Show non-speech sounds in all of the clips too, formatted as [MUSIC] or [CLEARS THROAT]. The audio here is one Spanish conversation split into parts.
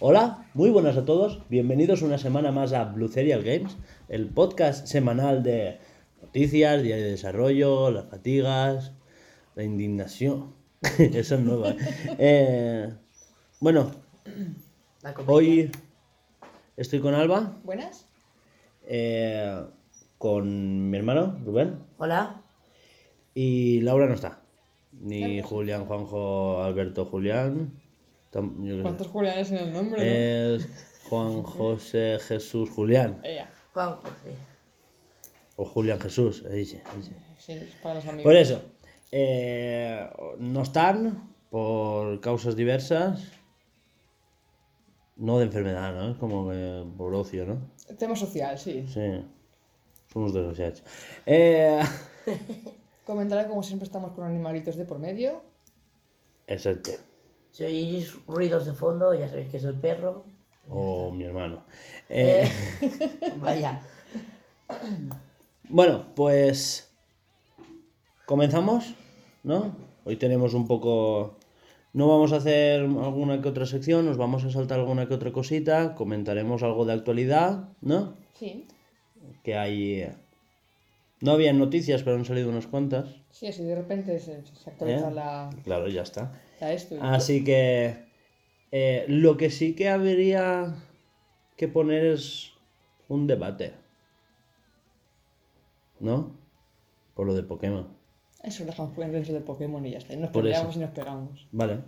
Hola, muy buenas a todos. Bienvenidos una semana más a Blue Serial Games, el podcast semanal de noticias, día de desarrollo, las fatigas, la indignación. [LAUGHS] Eso es nuevo. ¿eh? Eh, bueno. [CLEARS THROAT] hoy estoy con Alba, ¿Buenas? eh, con mi hermano Rubén Hola. y Laura no está. Ni Julián, Juanjo, Alberto, Julián. Tam- yo qué sé. ¿Cuántos Julianes en el nombre? no? Es Juan José Jesús Julián. Ella. Juan José. O Julián Jesús. ahí sí, ahí sí. Sí, es para los amigos. Por eso, eh, no están por causas diversas. No de enfermedad, ¿no? Es como que por ocio, ¿no? Tema social, sí. Sí. Somos desgraciados. Eh, [LAUGHS] Comentaré como siempre estamos con animalitos de por medio. exacto. Si oís ruidos de fondo, ya sabéis que es el perro. O mi hermano. Eh, [LAUGHS] Vaya. Bueno, pues comenzamos, ¿no? Hoy tenemos un poco... No vamos a hacer alguna que otra sección, nos vamos a saltar alguna que otra cosita, comentaremos algo de actualidad, ¿no? Sí. Que hay... eh, No había noticias, pero han salido unas cuantas. Sí, así de repente se, se actualiza ¿Eh? la, Claro, ya está. la esto. y- Así que eh, lo que sí que habría que poner es un debate. ¿No? Por lo de Pokémon. Eso lo dejamos dentro de Pokémon y ya está. Y nos Por peleamos eso. y nos pegamos. Vale.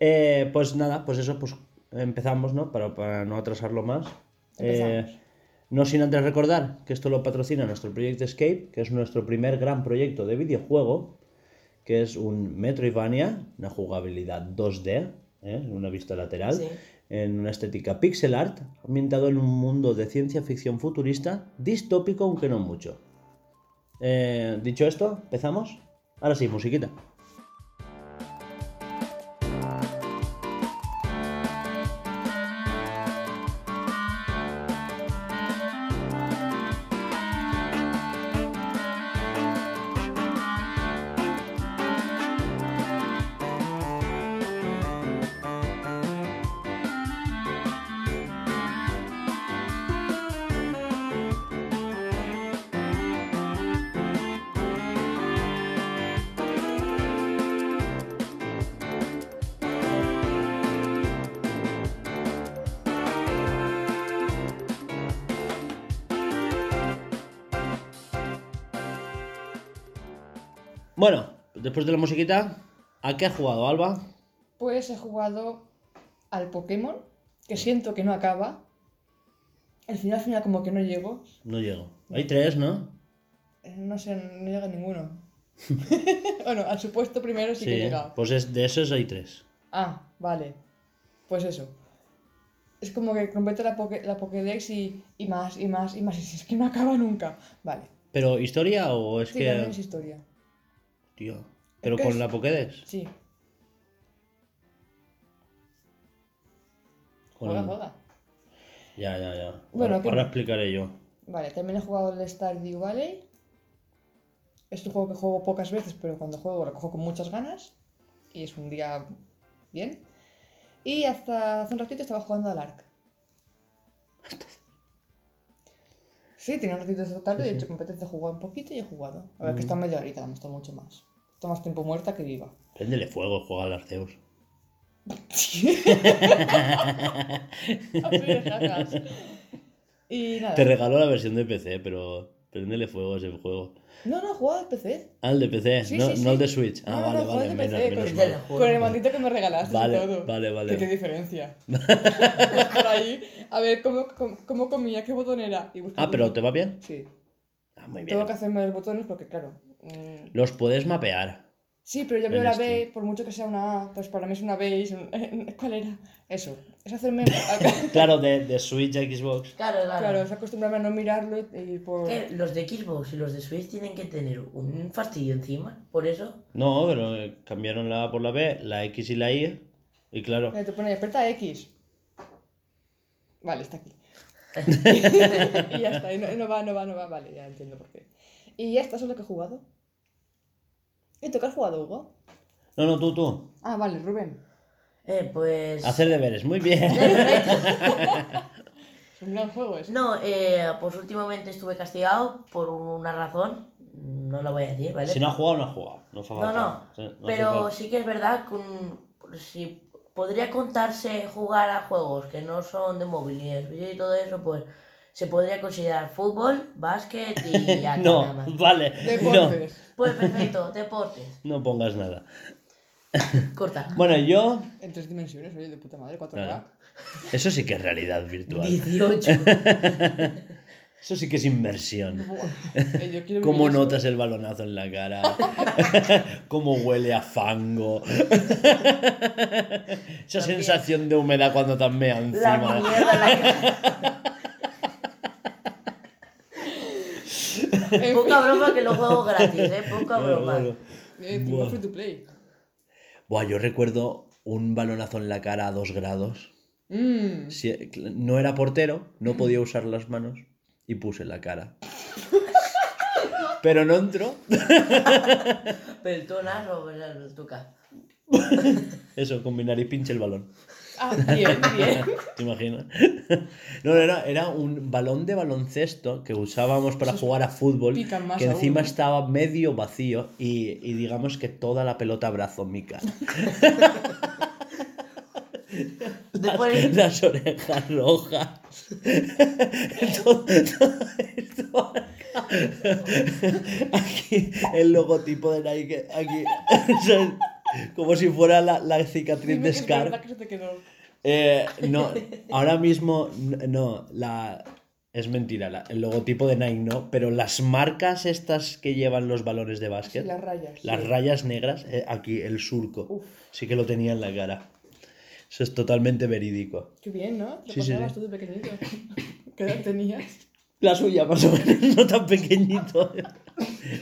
Eh, pues nada, pues eso, pues empezamos, ¿no? Para, para no atrasarlo más. Eh, no sin antes recordar que esto lo patrocina nuestro proyecto Escape, que es nuestro primer gran proyecto de videojuego, que es un Metroidvania, una jugabilidad 2D, ¿eh? una vista lateral, Sí. en una estética pixel art, ambientado en un mundo de ciencia ficción futurista, distópico aunque no mucho. Eh, dicho esto, empezamos. Ahora sí, musiquita. Después de la musiquita, ¿a qué ha jugado Alba? Pues he jugado al Pokémon, que siento que no acaba. Al final, al final, como que no llego. No llego. Hay tres, ¿no? Eh, No sé, no llega ninguno. [LAUGHS] bueno, al supuesto primero sí, que he llegado. Pues es, de esos hay tres. Ah, vale. Pues eso. Es como que completa la, poke- la Pokédex y, y más, y más, y más. Y es que no acaba nunca. Vale. ¿Pero historia o es Sí, que...? es historia. Tío. ¿Pero ¿Qué con es? la Pokédex? Sí. Con- Juega, juega. Ya, ya, ya. Bueno, ahora, ¿qué- ahora explicaré yo. Vale, también he jugado el Stardew Valley. Es un juego que juego pocas veces, pero cuando juego lo cojo con muchas ganas. Y es un día bien. Y hasta hace un ratito estaba jugando al Ark. Sí, tenía un ratito esta tarde, de hecho me apetece jugar un poquito y he jugado. A ver, que está media horita, me está mucho más. Está más tiempo muerta que viva. Préndele fuego, juega al Arceus. De. Y nada. Te regaló la versión de PC, pero préndele fuego a ese juego. No, no, jugado al PC. Ah, el de PC, Sí, no, sí, no el de Switch. Ah, No, vale, no, vale, de menos, PC, menos con- mal. Juego. Con el mandito que me regalaste Vale, y todo. vale, vale. ¿Qué, qué diferencia? [LAUGHS] Por ahí, a ver cómo, cómo, cómo comía, qué botón era. y Ah, pero ¿te va bien? Sí. Ah, muy bien. Tengo que hacerme los botones porque, claro. Mm, Los puedes mapear. Sí, pero yo veo la. B, por mucho que sea una A, pues para mí es una B y es un... [LAUGHS] ¿Cuál era? Eso. Es hacerme... [LAUGHS] Claro, de, de Switch a Xbox. Claro, claro. claro, es acostumbrarme a no mirarlo y y por... Que los de Xbox y los de Switch tienen que tener un fastidio encima. Por eso. No, pero eh, cambiaron la A por la B, la X y la Y. Y claro, Te pone aprieta X. Vale, está aquí. [LAUGHS] y ya está, y no, no va, no va, no va, vale, ya entiendo por qué. Y ya está, eso es lo que he jugado. ¿Y tú qué has jugado, Hugo? no, no, tú, tú. Ah, vale, Rubén. Eh, pues. Hacer deberes, muy bien. [LAUGHS] Es un gran juego ese. No, eh, pues últimamente estuve castigado por una razón. No lo voy a decir, ¿vale? Si no ha jugado, no ha jugado. No, No, falta. no, Sí, no hace pero sí que es verdad que un- si podría contarse jugar a juegos que no son de móvil y todo eso, pues se podría considerar fútbol, básquet y [LAUGHS] ya está, nada No, más. vale. No, Deportes. Pues perfecto, deportes. no pongas nada. Corta. [LAUGHS] Bueno, yo. En tres dimensiones, oye, de puta madre, 4K. Claro. Eso sí que es realidad virtual. 18. [LAUGHS] Eso sí que es inmersión. Eh, yo quiero ¿Cómo eso. notas el balonazo en la cara? ¿Cómo huele a fango? Esa sensación de humedad cuando te meado La encima. mierda en la cara. Poca broma que lo juego gratis, eh. Poca Claro, broma. eh, Buah. free to play. Buah, yo recuerdo un balonazo en la cara a dos grados. Si- no era portero, no podía usar las manos y puse la cara. Pero no entró. Peltonas o pues, tuca. Eso, combinar y pinche el balón. Ah, bien, bien. [LAUGHS] ¿Te imaginas? No, [LAUGHS] no, era, era un balón de baloncesto que usábamos para jugar a fútbol, que encima estaba medio vacío y, y digamos que toda la pelota brazo mica. Después, Las orejas rojas. todo, todo esto acá. Aquí el logotipo de Nike. Aquí. [LAUGHS] Como si fuera la, la cicatriz Dime de que es Scar. que se te quedó. Eh, no, [LAUGHS] ahora mismo no, la es mentira, la- el logotipo de Nike no, pero las marcas estas que llevan los balones de Sí, básquet, las rayas. las rayas negras, eh, aquí el surco, Uf. sí que lo tenía en la cara. Eso es totalmente verídico. Qué bien, ¿no? Te Sí, sí, sí. tú de pequeñito. [LAUGHS] ¿Qué edad tenías? La suya más o menos, [LAUGHS] no tan pequeñito.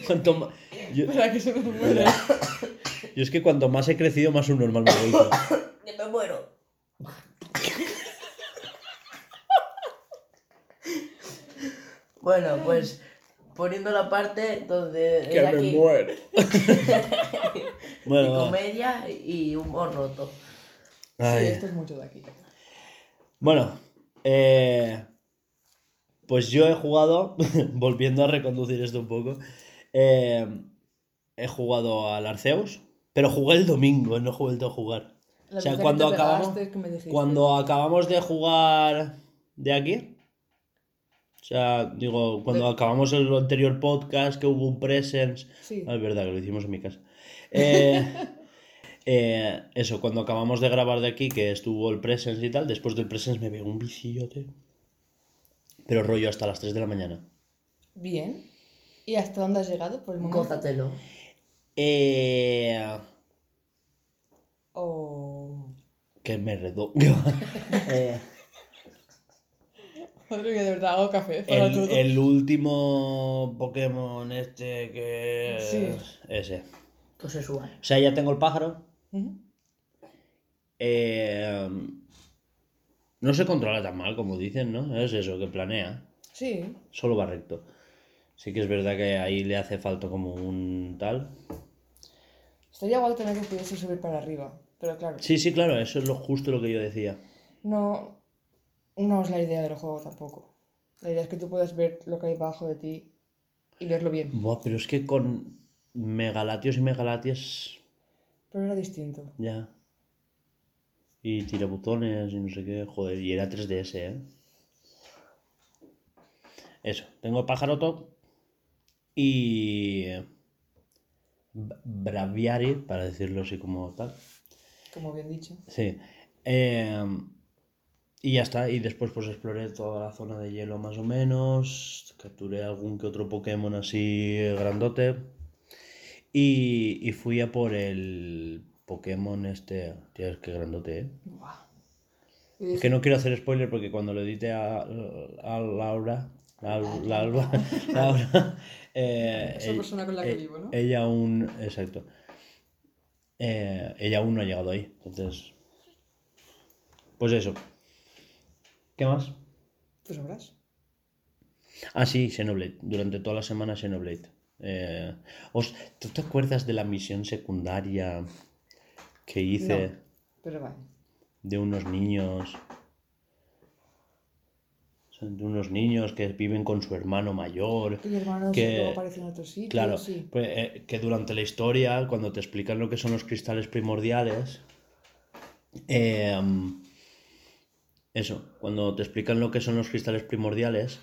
Cuanto ma- yo, Para que se me muera. Yo es que cuanto más he crecido, más un normal me he vuelto. [COUGHS] me muero. Bueno, pues poniendo la parte donde Que me aquí muero. [LAUGHS] y Bueno, va. comedia y humor roto. Ay. Sí, esto es mucho de aquí. Bueno, eh, pues yo he jugado, [LAUGHS] volviendo a reconducir esto un poco, eh, he jugado al Arceus, pero jugué el domingo, no he vuelto a jugar. La o sea, cuando acabamos, pegaste, que me dijiste. cuando acabamos de jugar de aquí, o sea, digo, cuando De- acabamos el anterior podcast que hubo un presence, Sí. Ah, es verdad que lo hicimos en mi casa. Eh, [LAUGHS] eh, eso, cuando acabamos de grabar de aquí, que estuvo el Presence y tal, después del Presence me pegó un viciote. Pero rollo hasta las 3 de la mañana. Bien. ¿Y hasta dónde has llegado por el momento? Gózatelo. Eh, Oh. que me redó. [LAUGHS] Eh, Madre mía, de verdad, hago café para el, todo. el último Pokémon este que... Sí. Ese. Tu sexual. O sea, ya tengo el pájaro. Eh, no se controla tan mal como dicen, ¿no? Es eso, que planea. Sí. Solo va recto. Sí que es verdad que ahí le hace falta como un tal. Estaría guay tener que pudiese subir para arriba. Pero claro, Sí, sí, claro, eso es lo justo lo que yo decía. no, no es la idea del juego tampoco. La idea es que tú puedas ver lo que hay abajo de ti y verlo bien. Buah, pero es que con megalatios y megalatias Pero era distinto. ya. Y tirabuzones y no sé qué, joder, y era 3DS, ¿eh? Eso, tengo pájaro y B- Braviary, para decirlo así como tal. Como bien dicho. Sí. Eh, y ya está. Y después pues exploré toda la zona de hielo más o menos. Capturé algún que otro Pokémon así grandote. Y, y fui a por el Pokémon este. Tío, es que grandote, ¿eh? Buah. Es que no quiero hacer spoiler porque cuando le edite a, a Laura... La, Laura... Laura [LAUGHS] eh, Esa ell- persona con la que eh, vivo, ¿no? Ella aún... Exacto. Eh, ella aún no ha llegado ahí. Entonces... Pues eso. ¿Qué más? Pues sabrás. Ah, sí, Xenoblade. Durante toda la semana Xenoblade. Eh, os- ¿Tú te acuerdas de la misión secundaria que hice No. Pero vale. de unos niños? De unos niños que viven con su hermano mayor. Que mi hermano Que- aparece en otro sitio. Claro, sí. pues, eh, que durante la historia, cuando te explican lo que son los cristales primordiales, eh, eso, cuando te explican lo que son los cristales primordiales,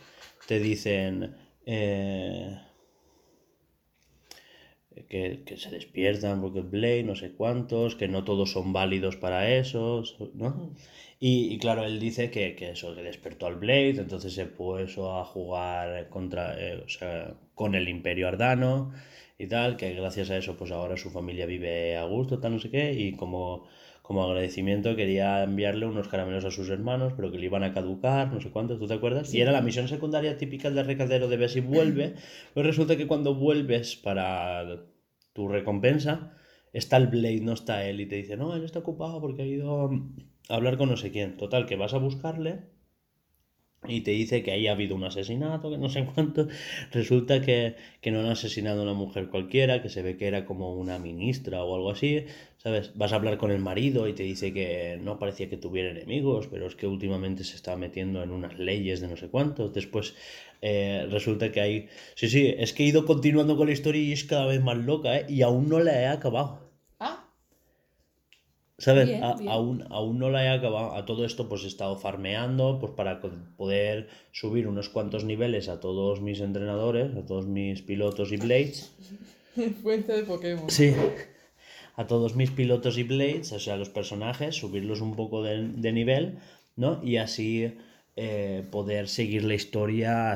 te dicen eh, que, que se despiertan porque el Blade, no sé cuántos, que no todos son válidos para esos, ¿no? Y, y claro, él dice que, que eso, que despertó al Blade, entonces se puso a jugar contra, eh, o sea, con el Imperio Ardano y tal, que gracias a eso pues ahora su familia vive a gusto, tal, no sé qué, y como, como agradecimiento quería enviarle unos caramelos a sus hermanos, pero que le iban a caducar, no sé cuántos, ¿tú te acuerdas? Y era la misión secundaria típica del recadero de ver si vuelve, [CLEARS THROAT] pues resulta que cuando vuelves para tu recompensa, está el Blade, no está él, y te dice, no, él está ocupado porque ha ido a hablar con no sé quién. Total, que vas a buscarle y te dice que ahí ha habido un asesinato, que no sé [LAUGHS] cuánto. Resulta que, que no han asesinado a una mujer cualquiera, que se ve que era como una ministra o algo así, ¿sabes? Vas a hablar con el marido y te dice que no parecía que tuviera enemigos, pero es que últimamente se está metiendo en unas leyes de no sé cuántos. Después eh, resulta que hay... Sí, sí, es que he ido continuando con la historia y es cada vez más loca, ¿eh? Y aún no la he acabado. ¿Sabes? Bien, A- bien. Aún, aún no la he acabado. A todo esto pues he estado farmeando pues para poder subir unos cuantos niveles a todos mis entrenadores, a todos mis pilotos y blades. [LAUGHS] fuente de Pokémon. Sí. [LAUGHS] A todos mis pilotos y blades, o sea, los personajes, subirlos un poco de, de nivel, ¿no? Y así eh, poder seguir la historia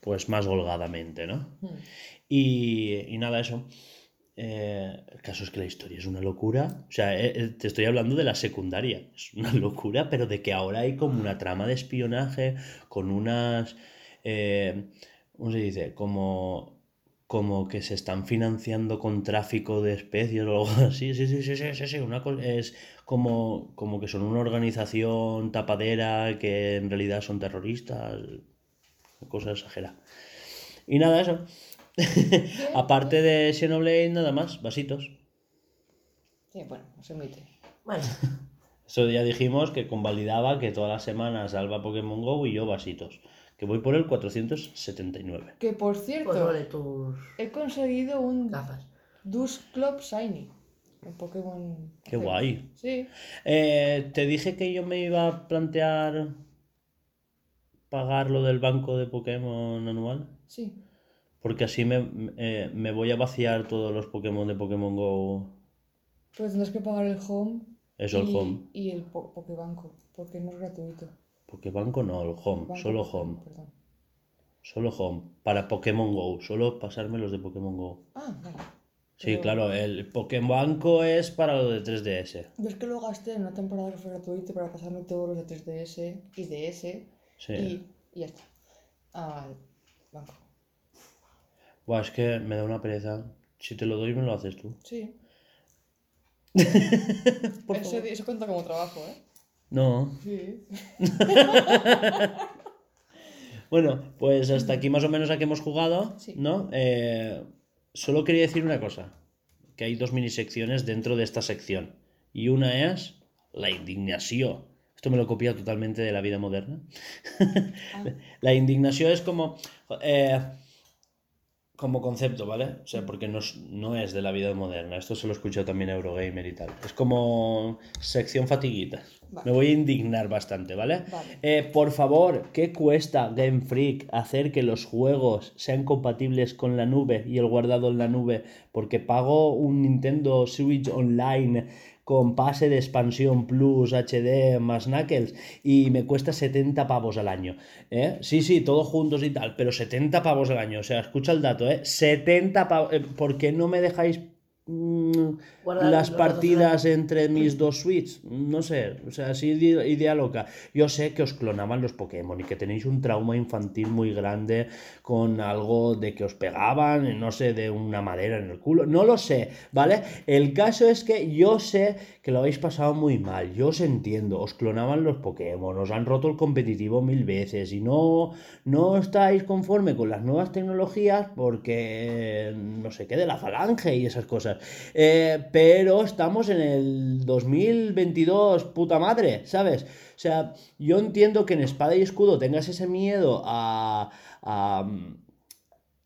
pues más holgadamente, ¿no? Hmm. Y, y nada, eso. Eh, el caso es que la historia es una locura. O sea, eh, eh, te estoy hablando de la secundaria. [LAUGHS] Es una locura, pero de que ahora hay como una trama de espionaje con unas... eh, ¿Cómo se dice? Como, como que se están financiando con tráfico de especies o algo así. Sí, sí, sí, sí, sí, sí. Una cosa, es como, como que son una organización tapadera que en realidad son terroristas. Cosa exagerada. Y nada, eso. [LAUGHS] Aparte de Xenoblade, nada más, vasitos. Sí, bueno, no se omite. Bueno, Eso ya dijimos que convalidaba que todas las semanas salva Pokémon Go y yo vasitos. Que voy por el 479. Que por pues cierto, tus he conseguido un gafas. Dus Club Shiny. En Pokémon. Qué guay. Sí. Eh, te dije que yo me iba a plantear pagar lo del banco de Pokémon anual. Sí. Porque así me, eh, me voy a vaciar todos los Pokémon de Pokémon Go. Pero tendrás que pagar el home. Eso, el y, home. Y el po Pokébanco. Porque no es gratuito. Pokébanco no, el home. Banco, Solo home. Perdón. Solo home. Para Pokémon Go. Solo pasarme los de Pokémon Go. Ah, vale. Sí, Pero- claro, el Pokémon Banco es para lo de 3DS. Yo es que lo gasté en una temporada que fue gratuito para pasarme todos los de 3DS y DS. Sí. Y, y ya está. Al banco. Buah, es que me da una pereza. Si te lo doy, me lo haces tú. Sí. [LAUGHS] Por eso, favor. eso cuenta como trabajo, ¿eh? No. Sí. [LAUGHS] Bueno, pues hasta aquí más o menos a que hemos jugado, Sí. ¿no? Eh, solo quería decir una cosa. Que hay dos mini secciones dentro de esta sección. Y una es la indignación. Esto me lo he copiado totalmente de la vida moderna. Ah. [LAUGHS] La indignación es como... eh, como concepto, ¿vale? O sea, porque no es, no es de la vida moderna. Esto se lo he escuchado también a Eurogamer y tal. Es como sección fatiguitas. Vale. Me voy a indignar bastante, ¿vale? Vale. Eh, por favor, ¿qué cuesta Game Freak hacer que los juegos sean compatibles con la nube y el guardado en la nube? Porque pago un Nintendo Switch Online con pase de expansión Plus HD más Knuckles y me cuesta 70 pavos al año. ¿eh? Sí, sí, todos juntos y tal, pero 70 pavos al año. O sea, escucha el dato, ¿eh? 70 pavos. ¿Por qué no me dejáis Guardar las partidas entre mis dos Switch. No sé, o sea, así ide- idea loca. Yo sé que os clonaban los Pokémon y que tenéis un trauma infantil muy grande con algo de que os pegaban, no sé, de una madera en el culo. No lo sé, ¿vale? El caso es que yo sé que lo habéis pasado muy mal. Yo os entiendo. Os clonaban los Pokémon, os han roto el competitivo mil veces y no, no estáis conforme con las nuevas tecnologías porque no sé qué de la falange y esas cosas. Eh, pero estamos en el 2022, puta madre, ¿sabes? O sea, yo entiendo que en Espada y Escudo tengas ese miedo a, a,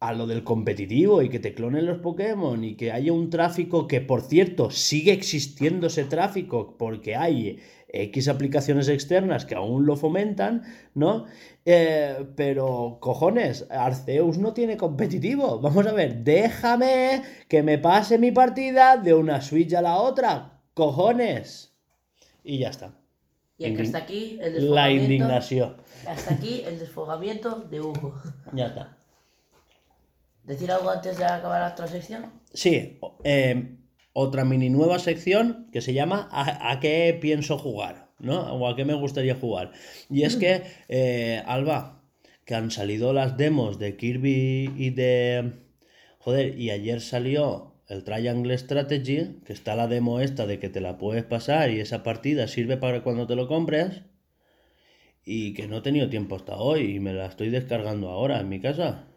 a lo del competitivo y que te clonen los Pokémon y que haya un tráfico que, por cierto, sigue existiendo ese tráfico porque hay X aplicaciones externas que aún lo fomentan, ¿no? Eh, pero, cojones, Arceus no tiene competitivo. [LAUGHS] Vamos a ver, déjame que me pase mi partida de una Switch a la otra. Cojones. Y ya está. Y es que Indign- hasta aquí el La desfogamiento. indignación. Hasta aquí el desfogamiento de Hugo. [LAUGHS] Ya está. ¿Decir algo antes de acabar la otra sección? Sí, eh, otra mini nueva sección que se llama ¿A, qué pienso jugar? ¿No? O a qué me gustaría jugar. Y es que, eh, Alba, que han salido las demos de Kirby y de... Joder, y ayer salió el Triangle Strategy, que está la demo esta de que te la puedes pasar y esa partida sirve para cuando te lo compres. Y que no he tenido tiempo hasta hoy y me la estoy descargando ahora en mi casa.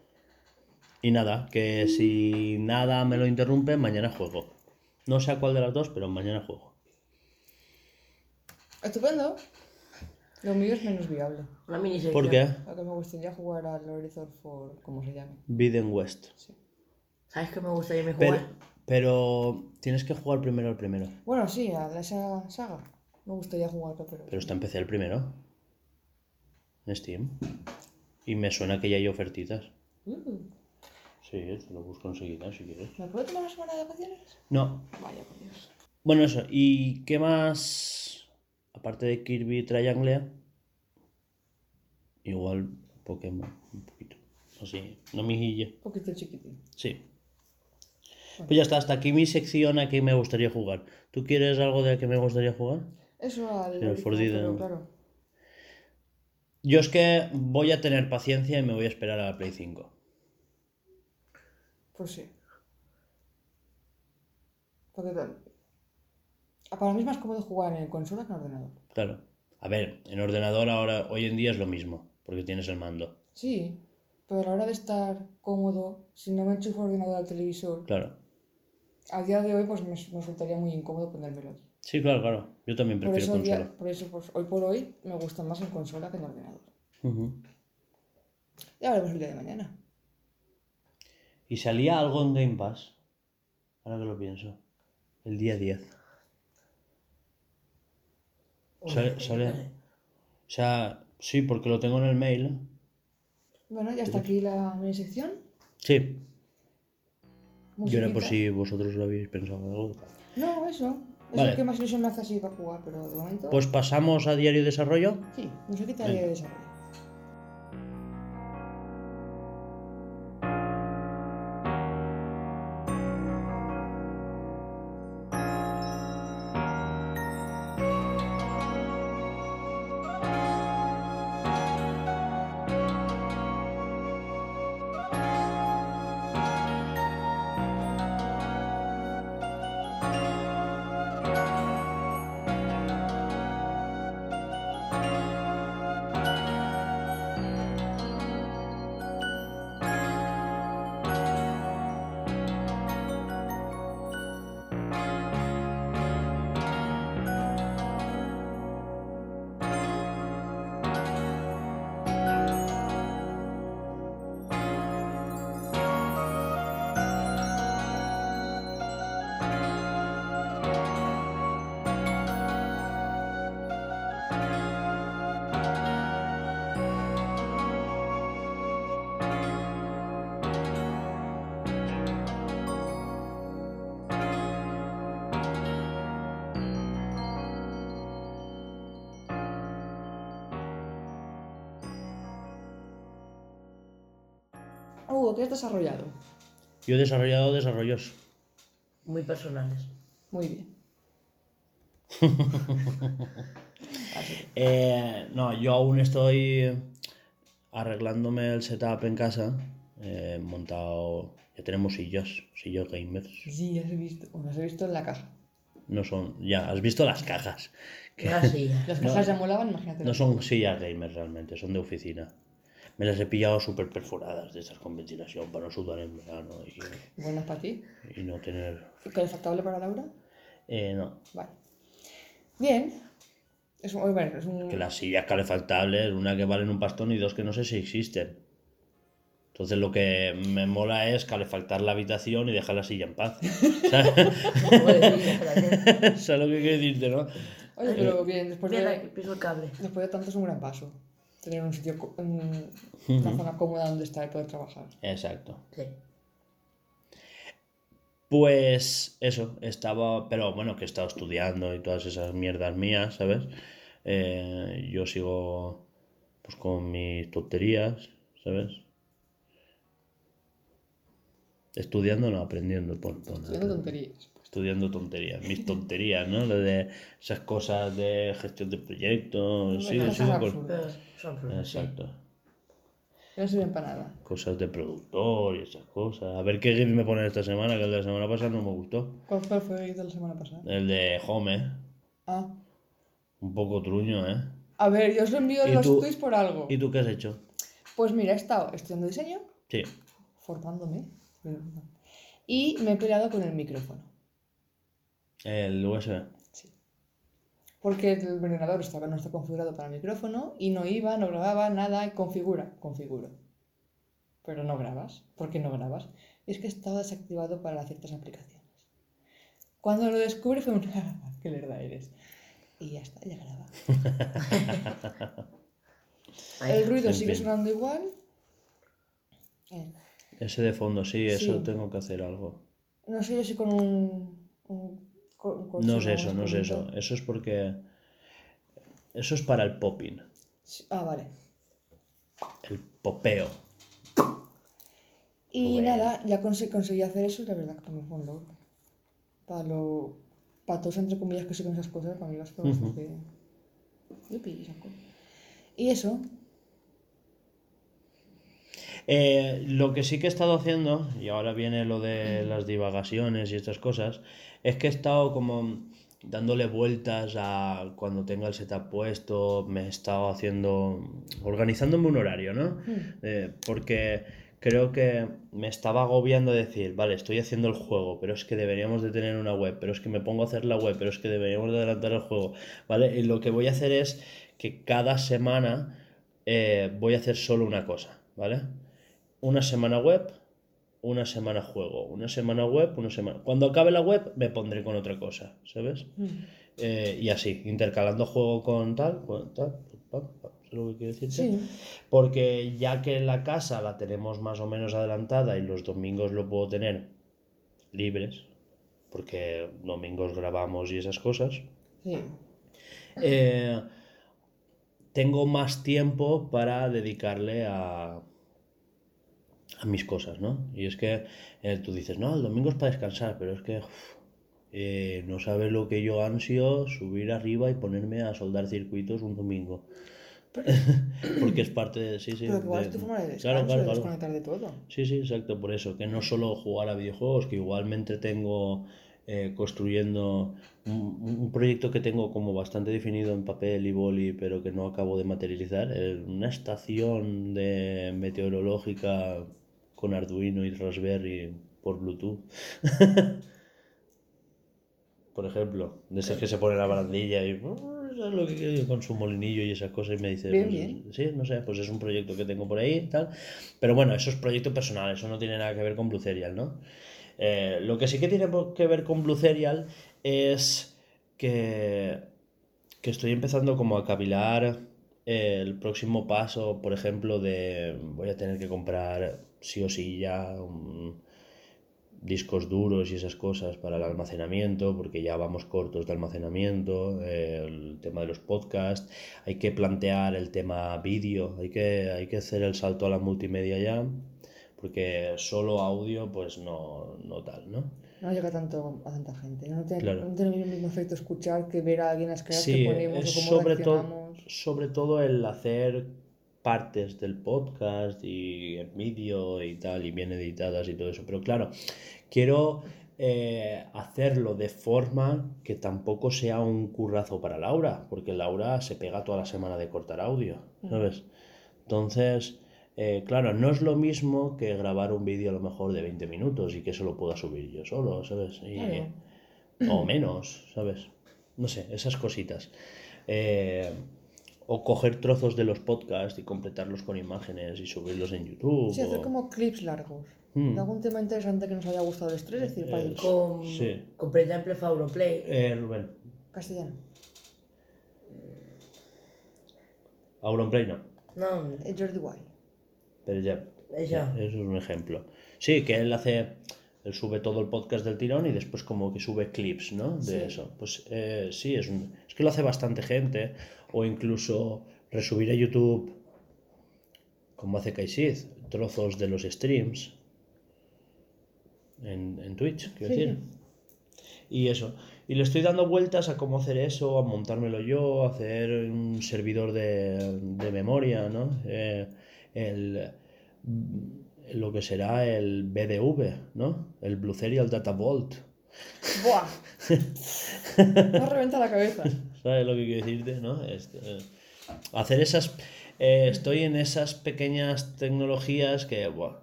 Y nada, que si nada me lo interrumpe, mañana juego. No sé a cuál de las dos, pero mañana juego. Estupendo. Lo mío es menos viable. Una mini sección. ¿Por qué? Lo que me gustaría jugar al Horizon for, como se llame. Biden West. ¿Sabes qué me gustaría mí Pero, jugar? pero tienes que jugar primero el primero. Bueno, sí, a esa saga. Me gustaría jugarlo, pero. Pero está en PC el primero. En Steam. Y me suena que ya hay ofertitas. Uh, Sí, te lo busco enseguida si quieres. ¿Me puedo tomar una semana de vacaciones? No. Vaya, por Dios. Bueno, eso. ¿Y qué más? Aparte de Kirby Triangle. Igual Pokémon. Un poquito. Así. No me guille. Un poquito chiquitín. Sí. Pues ya está, hasta aquí mi sección a que me gustaría jugar. ¿Tú quieres algo de a que me gustaría jugar? Eso al. El Forbidden. claro. Yo es que voy a tener paciencia y me voy a esperar a la Play 5. Pues sí. Porque tal. ah, Para mí es más cómodo jugar en consola que en ordenador. Claro. A ver, en ordenador ahora, hoy en día es lo mismo, porque tienes el mando. Sí, pero a la hora de estar cómodo, si no me enchufo el ordenador al televisor, Claro. a día de hoy pues me, me resultaría muy incómodo ponérmelo allí. Sí, claro, claro. Yo también Por prefiero día- consola. por eso pues, hoy por hoy me gusta más en consola que en ordenador. Ujú. Ya veremos el día de mañana. Y salía algo en Game Pass. Ahora que lo pienso. El día 10. Sale- no sé. O sea, sí, porque lo tengo en el mail. Bueno, ya está aquí la mini sección. Sí. Yo era por Musiquita. si vosotros lo habéis pensado algo. No, eso. Es Vale. lo que más ilusión me hace así para jugar, pero de momento. Pues pasamos a diario de desarrollo. sí, musiquita Venga. de desarrollo. ¿Qué has desarrollado? Yo he desarrollado desarrollos. muy personales. Muy bien. [LAUGHS] Eh, no, yo aún estoy arreglándome el setup en casa. Eh, He montado. Ya tenemos sillas, sillas gamers. sí, ya he visto. Bueno, os he visto en la caja. No son. Ya, has visto las cajas. Que. [LAUGHS] Las cajas ya molaban, imagínate. no son sillas gamers realmente, son de oficina. Me las he pillado súper perforadas de estas con ventilación para no sudar en verano y, Buenas para ti. y no tener. ¿Y calefactable para Laura? Eh, no, Vale. Bien. Es un, bueno, es un... que las sillas calefactables, una que valen un pastón y dos que no sé si existen. Entonces lo que me mola es calefactar la habitación y dejar la silla en paz. [LAUGHS] ¿Sabes. [LAUGHS] ¿Sabes lo que quiero decirte, no? Oye, pero bien, después de, piso el cable. después de tanto es un gran paso. Tener un sitio, un- una zona cómoda donde estar y poder trabajar. Exacto. Sí. Pues eso, estaba, pero bueno, que he estado estudiando y todas esas mierdas mías, ¿sabes? Eh, yo sigo pues con mis tonterías, ¿sabes? Estudiando, no, aprendiendo, pon, pon, Haciendo tonterías. Estudiando tonterías, mis [LAUGHS] tonterías, ¿no? Lo de esas cosas de gestión de proyectos, sí, con- sí. Exacto. No sirven para nada. Cosas de productor y esas cosas. A ver qué GIF me ponen esta semana, que el de la semana pasada no me gustó. ¿Cuál fue el de la semana pasada? El de Home, Ah. un poco truño, ¿eh? A ver, yo os envío ¿Y los tú? tweets por algo. ¿Y tú qué has hecho? Pues mira, he estado estudiando diseño, Sí. formándome. Y me he peleado con el micrófono. El USB. Sí. Porque el ordenador estaba, no está configurado para micrófono y no iba, no grababa, nada, configura, configuro. Pero no grabas. ¿Por qué no grabas? Es que estaba desactivado para ciertas aplicaciones. Cuando lo descubrí fue un [LAUGHS] "Ah, qué lerda eres. Y ya está, ya graba. [LAUGHS] El ruido en sigue fin. sonando igual. Eh, Ese de fondo, sí, eso Sí. tengo que hacer algo. No sé yo si con un. un No es eso, no es eso. Eso es porque. Eso es para el popping. Ah, vale. El popeo. Y Bueno. nada, ya conse- conseguí hacer eso y la verdad que mí fue un logro. Para lo. Para todos entre comillas que sé con esas cosas, para mí fue bastante. Yupi, saco. Y eso, Eh, lo que sí que he estado haciendo, y ahora viene lo de las divagaciones y estas cosas, es que he estado como dándole vueltas a cuando tenga el setup puesto, me he estado haciendo, organizándome un horario, ¿no? Eh, porque creo que me estaba agobiando decir, vale, estoy haciendo el juego, pero es que deberíamos de tener una web, pero es que me pongo a hacer la web, pero es que deberíamos de adelantar el juego, ¿vale? Y lo que voy a hacer es que cada semana eh, voy a hacer solo una cosa, ¿vale? Una semana web, una semana juego, una semana web, una semana... Cuando acabe la web me pondré con otra cosa, ¿sabes? Eh, y así, intercalando juego con tal, con tal, pam, pam, ¿sabes lo que quiero decirte? sí. Porque ya que la casa la tenemos más o menos adelantada y los domingos lo puedo tener libres, porque domingos grabamos y esas cosas, Sí. eh, tengo más tiempo para dedicarle a, a mis cosas, ¿no? Y es que eh, tú dices, no, el domingo es para descansar, pero es que eh, no sabes lo que yo ansio subir arriba y ponerme a soldar circuitos un domingo. [LAUGHS] [COUGHS] Porque es parte de... Sí, sí, Pero igual de- es tu forma de descanso, claro, claro, de claro. desconectar de todo. Sí, sí, exacto, por eso, que no solo jugar a videojuegos, que igualmente tengo eh, construyendo un, un proyecto que tengo como bastante definido en papel y boli, pero que no acabo de materializar, eh, una estación de meteorológica con Arduino y Raspberry por Bluetooth. [LAUGHS] por ejemplo, de esas que se pone la barandilla y ¿sabes lo que quiero yo? con su molinillo y esas cosas y me dice, Bien, pues, bien. sí, no sé, pues es un proyecto que tengo por ahí y tal. Pero bueno, eso es proyecto personal, eso no tiene nada que ver con Blue Serial, ¿no? Eh, lo que sí que tiene que ver con Blue Serial es que, que estoy empezando como a cavilar el próximo paso, por ejemplo, de voy a tener que comprar sí o sí ya un- discos duros y esas cosas para el almacenamiento, porque ya vamos cortos de almacenamiento, eh, el tema de los podcasts, hay que plantear el tema vídeo, hay que, hay que hacer el salto a la multimedia ya, porque solo audio pues no, no tal, ¿no? No llega tanto a tanta gente. No tiene, Claro. no tiene el mismo efecto escuchar que ver a alguien las caras Sí, que ponemos o cómo sobre reaccionamos. sobre todo el hacer partes del podcast y en vídeo y tal, y bien editadas y todo eso. Pero claro, quiero eh, hacerlo de forma que tampoco sea un currazo para Laura, porque Laura se pega toda la semana de cortar audio, ¿sabes? Entonces, eh, claro, no es lo mismo que grabar un vídeo a lo mejor de 20 minutos y que eso lo pueda subir yo solo, ¿sabes? Y- Claro. o menos, ¿sabes? No sé, esas cositas. Eh, o coger trozos de los podcasts y completarlos con imágenes y subirlos en YouTube. Sí, hacer como clips largos. Mm. De algún tema interesante que nos haya gustado el estrés, es decir, para el Es- Con, Sí. con por ejemplo, Fauroplay. Eh, Rubén, castellano. Auronplay no, No, El Jordi Wild. pero ya, ella. eso es un ejemplo. Sí, que él hace, él sube todo el podcast del tirón y después como que sube clips, ¿no? De Sí. eso. Pues eh, sí, es, un- es que lo hace bastante gente. O incluso resubir a YouTube, como hace Kaisid, trozos de los streams en, en Twitch, quiero Sí. decir. Y eso. Y le estoy dando vueltas a cómo hacer eso, a montármelo yo, a hacer un servidor de, de memoria, ¿no? Eh, el, lo que será el BDV, ¿no? El Blue Serial Data Vault. ¡Buah! [LAUGHS] Me ha reventado la cabeza. ¿Sabes lo que quiero decirte? ¿no? Este, eh, hacer esas. eh, estoy en esas pequeñas tecnologías que. buah,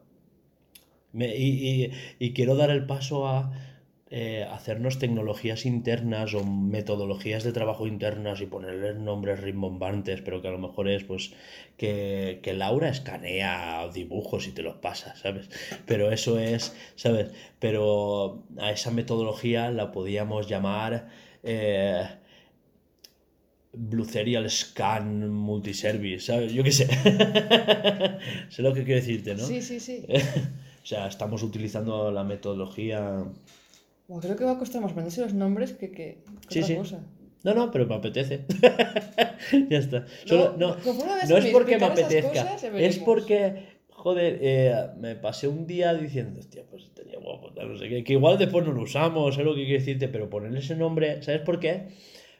me- y, y- y quiero dar el paso a eh, hacernos tecnologías internas o metodologías de trabajo internas y ponerles nombres rimbombantes, pero que a lo mejor es pues que, que Laura escanea dibujos y te los pasa, ¿sabes? Pero eso es, ¿sabes? Pero a esa metodología la podíamos llamar eh, Blue Serial Scan Multiservice, ¿sabes? Yo qué sé. [LAUGHS] sé lo que quiero decirte, ¿no? Sí, sí, sí. [LAUGHS] O sea, estamos utilizando la metodología... Buah, creo que va a costar más aprenderse los nombres que, que, que Sí, otra sí. cosa. No, no, pero me apetece. [LAUGHS] ya está. Solo- no, una vez no es porque me apetezca. cosas, es porque, joder, eh, me pasé un día diciendo, hostia, pues estaría guapo, no sé qué. Que igual después no lo usamos, es lo que quiero decirte, pero ponerle ese nombre, ¿sabes por qué?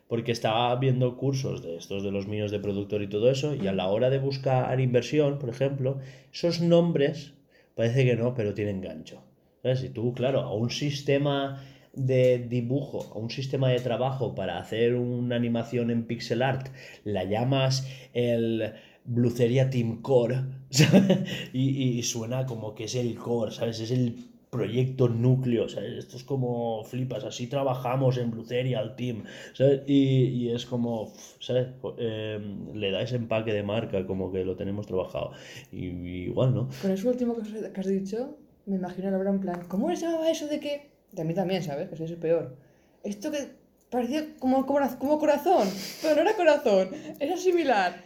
Porque estaba viendo cursos de estos de los míos de productor y todo eso, y a la hora de buscar inversión, por ejemplo, esos nombres parece que no, pero tienen gancho. ¿Sabes? Si tú, claro, a un sistema de dibujo, a un sistema de trabajo para hacer una animación en pixel art, la llamas el Bluceria Team Core. [LAUGHS] Y, y- suena como que es el core, ¿sabes? Es el proyecto núcleo, ¿sabes? Esto es como flipas, así trabajamos en Bluceria team, ¿sabes? Y, y es como, ¿sabes? Eh, le da ese empaque de marca, como que lo tenemos trabajado. Y, igual, ¿no? Con eso último que has dicho, me imagino a Laura en plan, ¿cómo se llamaba eso de que...? De a mí también, ¿sabes? Que soy el peor. Esto que parecía como, como corazón, pero no era corazón, era similar.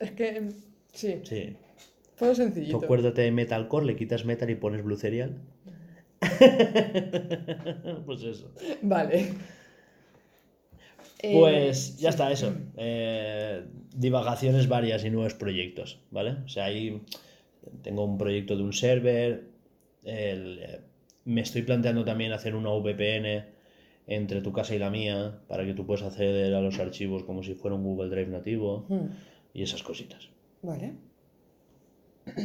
Es que, sí, Sí. todo Tú sencillito. acuérdate de Metalcore, le quitas Metal y pones Blue Serial. [LAUGHS] pues eso. Vale. Eh, Pues ya sí. está, eso. Eh, divagaciones varias y nuevos proyectos, ¿vale? O sea, ahí tengo un proyecto de un server. El, eh, me estoy planteando también hacer una VPN entre tu casa y la mía para que tú puedas acceder a los archivos como si fuera un Google Drive nativo Hmm, y esas cositas. Vale. [CLEARS THROAT]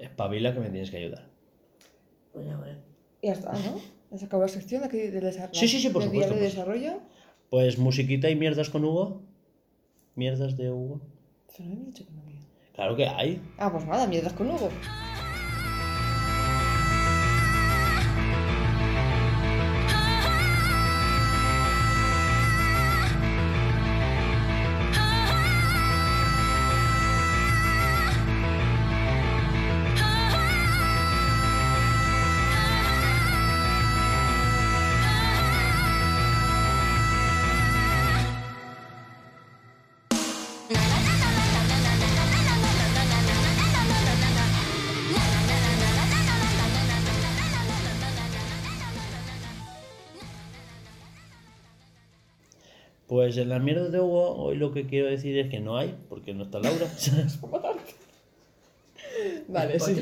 Espabila que me tienes que ayudar. Ya ver. Y ya está, ¿no? ¿Has acabado la sección de aquí de desarrollo? Sí, sí, sí, por de supuesto, de pues. desarrollo? Pues musiquita y mierdas con Hugo. Mierdas de Hugo. Pero no he dicho que no había. Claro que hay. Ah, pues nada, mierdas con Hugo. Pues en las mierdas de Hugo, hoy lo que quiero decir es que no hay, porque no está Laura. [LAUGHS] Vale, ¿Por qué sí.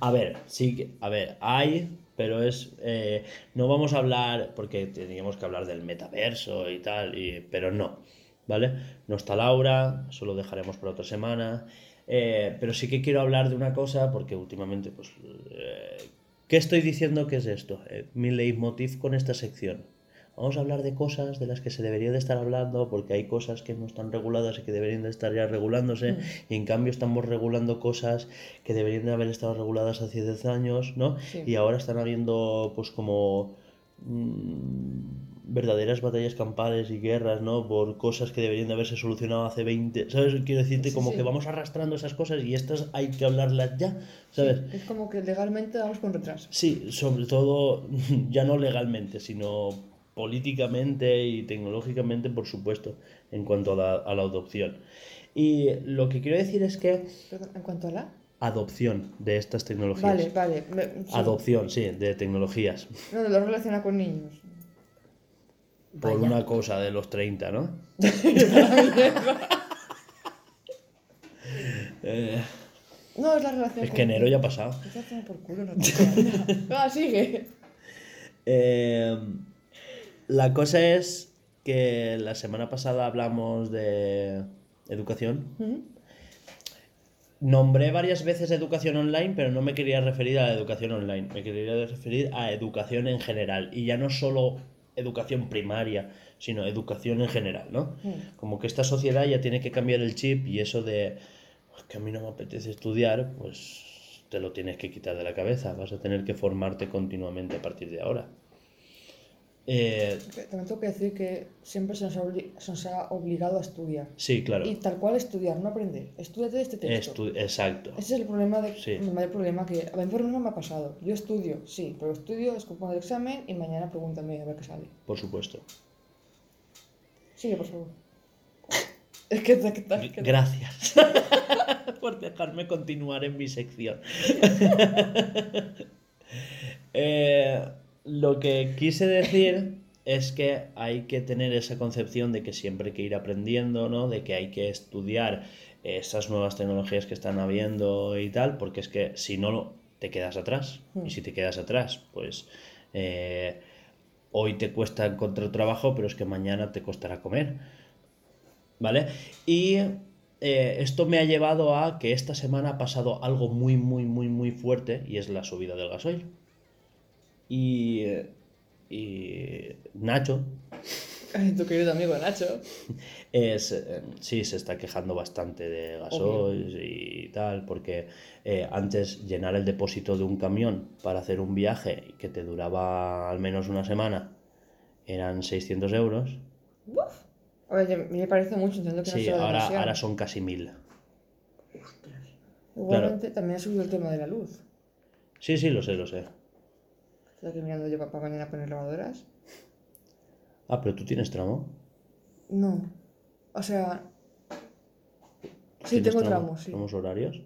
a ver, sí que. A ver, hay. pero es eh, no vamos a hablar porque teníamos que hablar del metaverso y tal, y, pero no, ¿vale? No está Laura, eso lo dejaremos para otra semana, eh, pero sí que quiero hablar de una cosa porque últimamente, pues, eh, ¿qué estoy diciendo que es esto? Eh, mi leitmotiv con esta sección. Vamos a hablar de cosas de las que se debería de estar hablando porque hay cosas que no están reguladas y que deberían de estar ya regulándose y en cambio estamos regulando cosas que deberían de haber estado reguladas hace 10 años, ¿no? Sí. Y ahora están habiendo pues como mm, verdaderas batallas campales y guerras, ¿no? Por cosas que deberían de haberse solucionado hace 20, ¿sabes? Quiero decirte Sí, como sí. que vamos arrastrando esas cosas y estas hay que hablarlas ya, ¿sabes? Es como que legalmente vamos con retraso. Sí, sobre todo, [LAUGHS] ya no legalmente, sino políticamente y tecnológicamente, por supuesto, en cuanto a la, a la adopción. Y lo que quiero decir es que Perdón, en cuanto a la. adopción de estas tecnologías. Vale, vale. me- sí. Adopción, sí, de tecnologías. No, lo relaciona con niños. Por Vaya. una cosa de los 30, ¿no? [LAUGHS] Eh, No, es la relación es con que enero ya ha pasado. Por culo, no te [LAUGHS] Ah, sigue. Eh, la cosa es que la semana pasada hablamos de educación. Nombré varias veces educación online, pero no me quería referir a la educación online, me quería referir a educación en general. Y ya no solo educación primaria, sino educación en general, ¿no? Como que esta sociedad ya tiene que cambiar el chip y eso de "Es que a mí no me apetece estudiar, pues te lo tienes que quitar de la cabeza, vas a tener que formarte continuamente a partir de ahora. Eh, También tengo que decir que siempre se nos, ha obli- se nos ha obligado a estudiar. sí, claro. Y tal cual estudiar, no aprender. Estudiate este texto. Estu- exacto. Ese es el problema de, Sí. el mayor problema que a mí por menos me ha pasado. Yo estudio, sí, pero estudio, escupo el examen y mañana pregúntame a ver qué sale. Por supuesto. Sigue, por favor. [LAUGHS] Es que, que, que, que- Gracias [LAUGHS] por dejarme continuar en mi sección. [LAUGHS] Eh, lo que quise decir es que hay que tener esa concepción de que siempre hay que ir aprendiendo, ¿no? De que hay que estudiar esas nuevas tecnologías que están habiendo y tal, porque es que si no te quedas atrás. Y si te quedas atrás, pues eh, hoy te cuesta encontrar trabajo, pero es que mañana te costará comer. ¿Vale? Y eh, esto me ha llevado a que esta semana ha pasado algo muy, muy, muy, muy fuerte y es la subida del gasoil. Y, eh, y Nacho Ay, tu querido amigo Nacho. [LAUGHS] es, eh, sí, se está quejando bastante de gasoil y tal, porque eh, antes llenar el depósito de un camión para hacer un viaje que te duraba al menos una semana eran 600 euros. A ver, ya- me parece mucho, entiendo que no Sí, sea ahora, demasiado. ahora son casi 1000. Igualmente también ha subido el tema de la luz. Sí, sí, lo sé, lo sé. Estoy aquí mirando yo para mañana poner lavadoras. Ah, pero tú tienes tramo. No. O sea. Sí, ¿Tienes tengo tramo- tramos, sí. tramos horarios?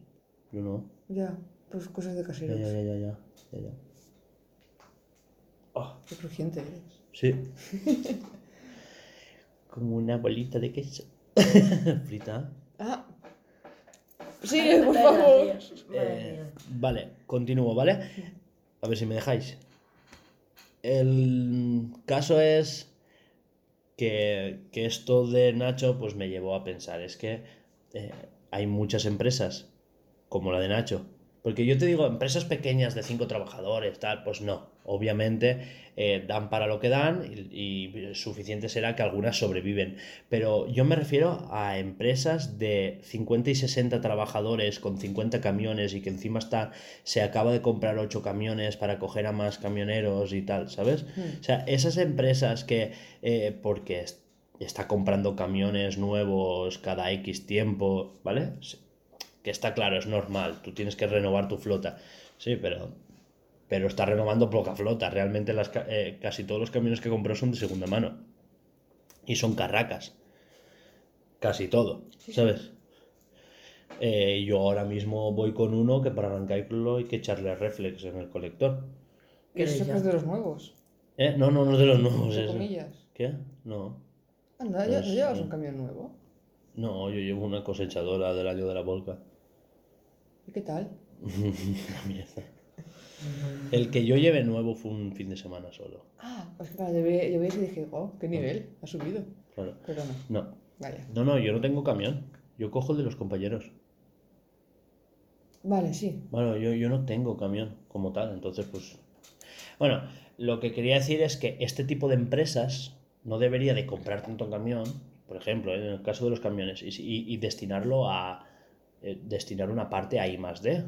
Yo no. Ya, pues cosas de Ya, caseros. ya, ya, ya, ya, ya, ya. Ah, Qué crujiente eres. sí. [LAUGHS] Como una bolita de queso. [LAUGHS] Frita. Ah. Sigue, por favor. Eh, vale, continúo, ¿vale? A ver si me dejáis. El caso es que, que esto de Nacho pues me llevó a pensar, es que eh, hay muchas empresas como la de Nacho. Porque yo te digo, empresas pequeñas de cinco trabajadores, tal, pues no. Obviamente eh, dan para lo que dan y, y suficiente será que algunas sobreviven. Pero yo me refiero a empresas de 50 y 60 trabajadores con 50 camiones y que encima está, se acaba de comprar 8 camiones para coger a más camioneros y tal, ¿sabes? O sea, esas empresas que, eh, porque es- está comprando camiones nuevos cada X tiempo, ¿vale? Que está claro, es normal, tú tienes que renovar tu flota. Sí, pero, pero está renovando poca flota. Realmente las, eh, casi todos los camiones que compró son de segunda mano. Y son carracas. Casi todo, ¿sabes? Eh, yo ahora mismo voy con uno que para arrancarlo hay que echarle reflex en el colector. Y eso es de los nuevos. ¿Eh? No, no, no es de los nuevos. Comillas. ¿Qué? No. Anda, ya, Pues, ¿no llevas un camión nuevo? No, yo llevo una cosechadora del año de la volca. ¿Y qué tal? [LAUGHS] Una mierda. El que yo llevé nuevo fue un fin de semana solo. Ah, pues claro, yo vi, yo vi eso y dije, oh, qué nivel, ha subido. Claro. Pero no, No, vaya. no, no, yo no tengo camión. Yo cojo el de los compañeros. Vale, sí. Bueno, yo, yo no tengo camión como tal, entonces pues... Bueno, lo que quería decir es que este tipo de empresas no debería de comprar tanto camión, por ejemplo, en el caso de los camiones, y, y- y destinarlo a... eh, destinar una parte a I más D.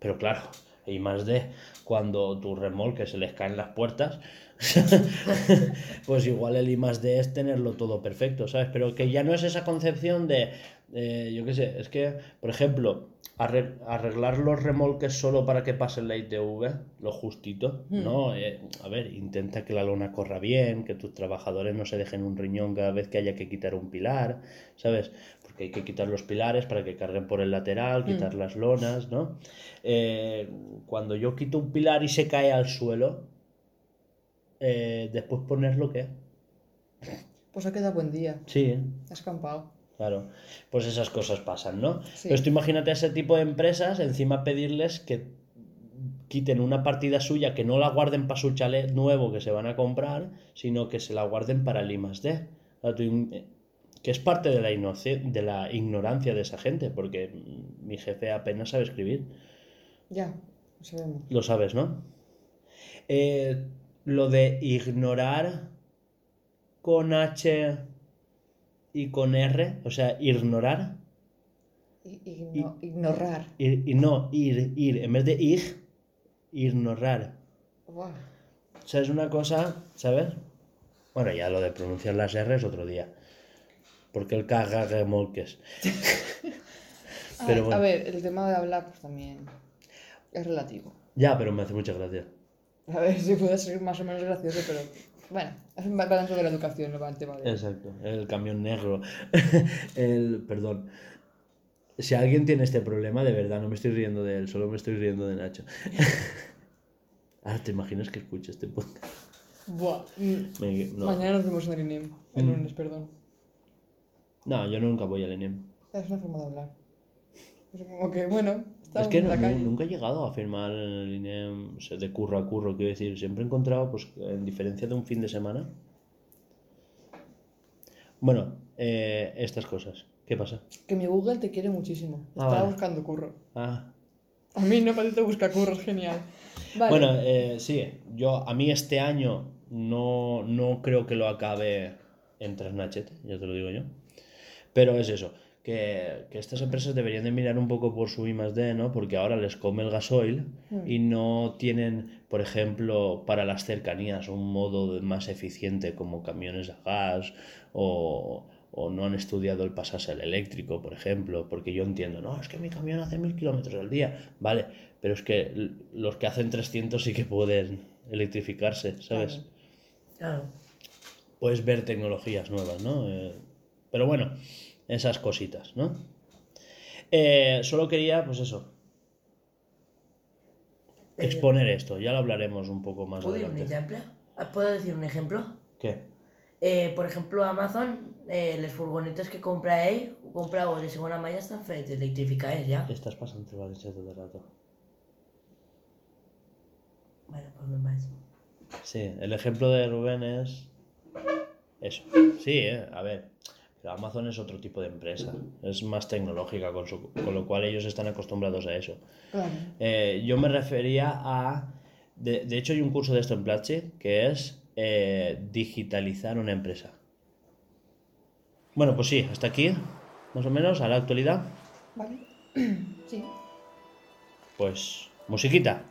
Pero claro, I más D, cuando tu remolque se les caen las puertas, [LAUGHS] pues igual el I más D es tenerlo todo perfecto, ¿sabes? Pero que ya no es esa concepción de, eh, yo qué sé, es que, por ejemplo, arre- arreglar los remolques solo para que pase la ITV, lo justito, ¿no? Eh, a ver, intenta que la lona corra bien, que tus trabajadores no se dejen un riñón cada vez que haya que quitar un pilar, ¿sabes? Porque hay que quitar los pilares para que carguen por el lateral, quitar las lonas, ¿no? Eh, cuando yo quito un pilar y se cae al suelo, eh, después ponerlo, ¿qué? Pues ha quedado buen día. Sí, Ha escampado. Claro, pues esas cosas pasan, ¿no? Sí. Pero tú imagínate a ese tipo de empresas, encima pedirles que quiten una partida suya, que no la guarden para su chalet nuevo que se van a comprar, sino que se la guarden para el I más D. O sea, tú im- eh, Que es parte de la, de la ignorancia de esa gente, porque mi jefe apenas sabe escribir. Ya, lo sabemos. Lo sabes, ¿no? Eh, lo de ignorar con H y con R, o sea, ignorar. Igno- ignorar. Ir, y no, ir, ir, en vez de ir, ignorar. Buah. O sea, es una cosa, ¿sabes? Bueno, ya lo de pronunciar las R es otro día. Porque el caga remolques. [LAUGHS] A, Pero bueno. a ver, el tema de hablar pues también es relativo. Ya, pero me hace mucha gracia. A ver si puede ser más o menos gracioso, pero bueno, es va dentro de la educación, no el tema de... Exacto, el camión negro. [LAUGHS] el, perdón. Si alguien tiene este problema, de verdad, no me estoy riendo de él, solo me estoy riendo de Nacho. [LAUGHS] Ahora te imaginas que escucho este podcast. Buah. mm, Me- no. Mañana nos vemos en el INEM. El Mm. lunes, perdón. No, yo nunca voy al ENEM. Es una forma de hablar. Es como que, bueno, Es que calle. nunca he llegado a firmar el INEM o sea, de curro a curro, quiero decir, siempre he encontrado, pues, en diferencia de un fin de semana. Bueno, eh, estas cosas. ¿Qué pasa? Que mi Google te quiere muchísimo. Ah, Estaba vale. buscando curro. Ah, A mí no, te busca curro, es genial. Vale. Bueno, eh, sí, yo a mí este año no, no creo que lo acabe en Trasnachete, ya te lo digo yo. Pero es eso, que, que estas empresas deberían de mirar un poco por su I más D, ¿no? Porque ahora les come el gasoil y no tienen, por ejemplo, para las cercanías un modo más eficiente como camiones a gas o, o no han estudiado el pasarse al eléctrico, por ejemplo, porque yo entiendo, no, es que mi camión hace mil kilómetros al día, vale, pero es que los que hacen 300 sí que pueden electrificarse, ¿sabes? Claro. Puedes ver tecnologías nuevas, ¿no? Eh, pero bueno, esas cositas, ¿no? Eh, solo quería, pues eso, exponer esto, ya lo hablaremos un poco más ¿Puedo, ir un adelante. ejemplo? Ah, ¿Puedo decir un ejemplo? ¿Qué? Eh, por ejemplo, Amazon, eh, les furgonetes que compra ell, compra de segona mà ja estan fets, electrificats ja. Estás pasando Valencia todo el rato. Bueno, pues me'n vaig. Sí, el ejemplo de Rubén es eso. Sí, eh, a ver, Amazon es otro tipo de empresa, es más tecnológica, con, su- con lo cual ellos están acostumbrados a eso. Claro. Eh, yo me refería a... De, de hecho, hay un curso de esto en Platzi que es eh, digitalizar una empresa. Bueno, pues sí, hasta aquí, más o menos, a la actualidad. Vale. [CLEARS THROAT] sí. Pues, musiquita.